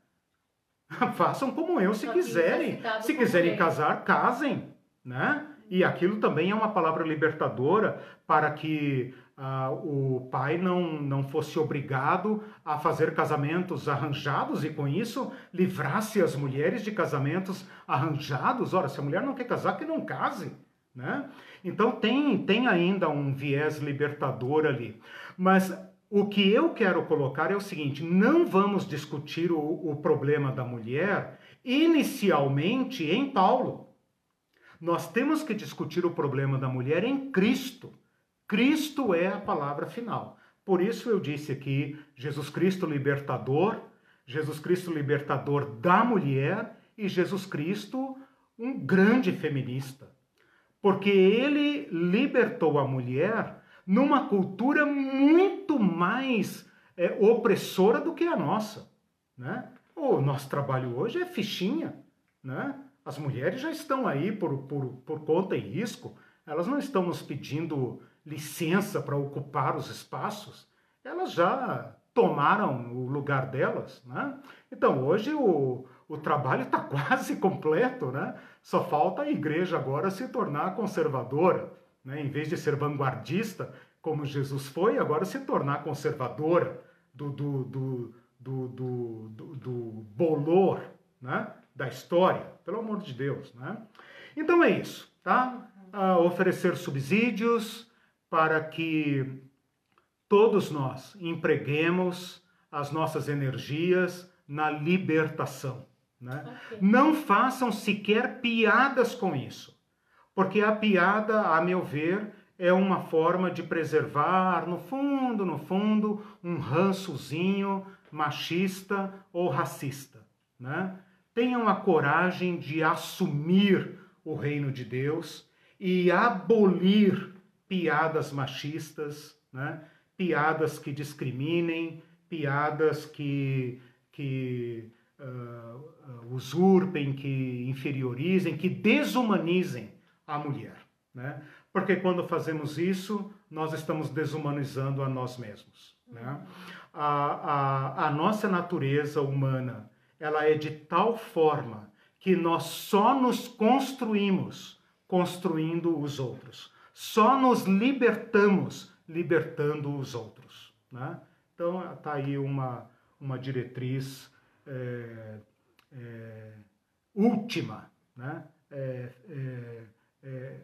Façam como eu se quiserem. Se quiserem casar, casem, né? E aquilo também é uma palavra libertadora para que ah, o pai não, não fosse obrigado a fazer casamentos arranjados e com isso livrasse as mulheres de casamentos arranjados. Ora, se a mulher não quer casar, que não case, né? Então tem, tem ainda um viés libertador ali. Mas o que eu quero colocar é o seguinte: não vamos discutir o, o problema da mulher inicialmente em Paulo. Nós temos que discutir o problema da mulher em Cristo. Cristo é a palavra final. Por isso eu disse aqui: Jesus Cristo libertador, Jesus Cristo libertador da mulher e Jesus Cristo um grande feminista. Porque ele libertou a mulher numa cultura muito mais é, opressora do que a nossa. Né? O nosso trabalho hoje é fichinha. Né? As mulheres já estão aí por, por, por conta e risco, elas não estão nos pedindo licença para ocupar os espaços, elas já tomaram o lugar delas. Né? Então, hoje o, o trabalho está quase completo, né? só falta a igreja agora se tornar conservadora né? em vez de ser vanguardista, como Jesus foi, agora se tornar conservadora do, do, do, do, do, do, do bolor né? da história, pelo amor de Deus. Né? Então é isso, tá? Ah, oferecer subsídios para que todos nós empreguemos as nossas energias na libertação. Né? Okay. Não façam sequer piadas com isso. Porque a piada, a meu ver, é uma forma de preservar, no fundo, no fundo, um rançozinho machista ou racista. Né? Tenham a coragem de assumir o reino de Deus e abolir piadas machistas, né? piadas que discriminem, piadas que, que uh, usurpem, que inferiorizem, que desumanizem a mulher. Né? Porque quando fazemos isso, nós estamos desumanizando a nós mesmos. Né? A, a, a nossa natureza humana ela é de tal forma que nós só nos construímos construindo os outros. Só nos libertamos libertando os outros. Né? Então, está aí uma, uma diretriz é, é, última, né? É, é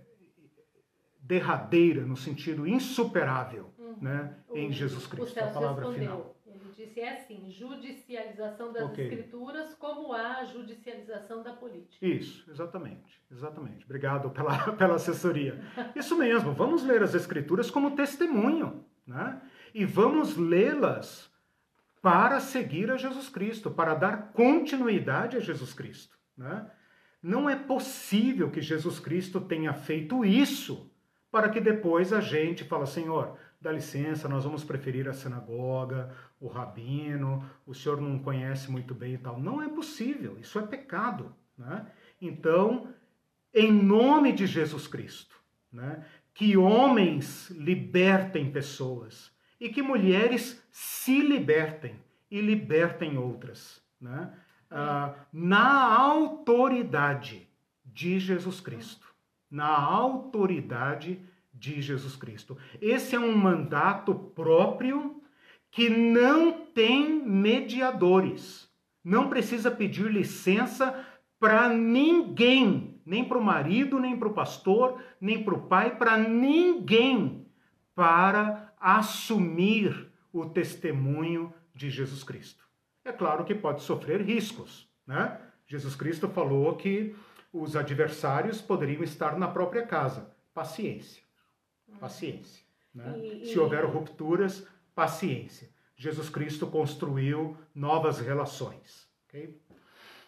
derradeira, no sentido insuperável, uhum. né, em Jesus Cristo, a palavra respondeu. final. Ele disse é assim, judicialização das okay. escrituras como há judicialização da política. Isso, exatamente, exatamente. Obrigado pela, pela assessoria. Isso mesmo, vamos ler as escrituras como testemunho, né? E vamos lê-las para seguir a Jesus Cristo, para dar continuidade a Jesus Cristo, né? Não é possível que Jesus Cristo tenha feito isso para que depois a gente fala, Senhor, dá licença, nós vamos preferir a sinagoga, o rabino, o senhor não conhece muito bem e tal. Não é possível, isso é pecado. Né? Então, em nome de Jesus Cristo, né? que homens libertem pessoas e que mulheres se libertem e libertem outras. Né? Uh, na autoridade de Jesus Cristo. Na autoridade de Jesus Cristo. Esse é um mandato próprio que não tem mediadores. Não precisa pedir licença para ninguém, nem para o marido, nem para o pastor, nem para o pai, para ninguém, para assumir o testemunho de Jesus Cristo é claro que pode sofrer riscos. Né? Jesus Cristo falou que os adversários poderiam estar na própria casa. Paciência. Paciência. Né? E, Se houver rupturas, paciência. Jesus Cristo construiu novas relações. Okay?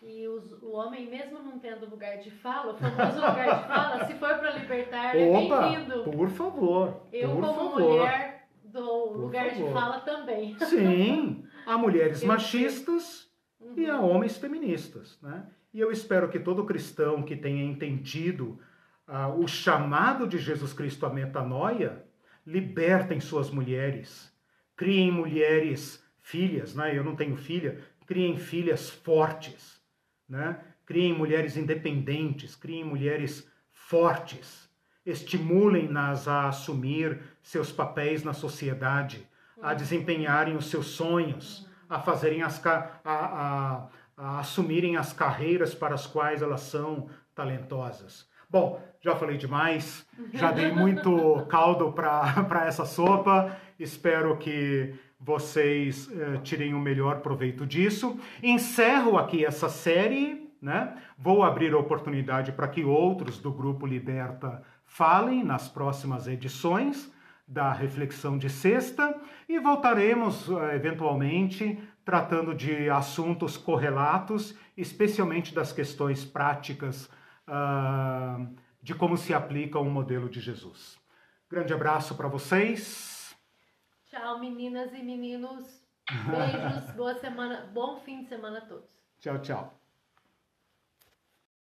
E os, o homem, mesmo não tendo lugar de fala, o famoso lugar de fala, se for para libertar, é bem-vindo. Por favor. Eu, por como favor. mulher, dou por lugar favor. de fala também. Sim. Há mulheres machistas uhum. e há homens feministas. Né? E eu espero que todo cristão que tenha entendido uh, o chamado de Jesus Cristo à metanoia, libertem suas mulheres, criem mulheres filhas, né? eu não tenho filha, criem filhas fortes, né? criem mulheres independentes, criem mulheres fortes, estimulem-nas a assumir seus papéis na sociedade, a desempenharem os seus sonhos, a fazerem as a, a, a assumirem as carreiras para as quais elas são talentosas. Bom, já falei demais, já dei muito caldo para essa sopa. Espero que vocês eh, tirem o melhor proveito disso. Encerro aqui essa série, né? Vou abrir a oportunidade para que outros do grupo Liberta falem nas próximas edições da reflexão de sexta e voltaremos eh, eventualmente tratando de assuntos correlatos, especialmente das questões práticas uh, de como se aplica o um modelo de Jesus. Grande abraço para vocês. Tchau, meninas e meninos. Beijos, boa semana, bom fim de semana a todos. Tchau, tchau.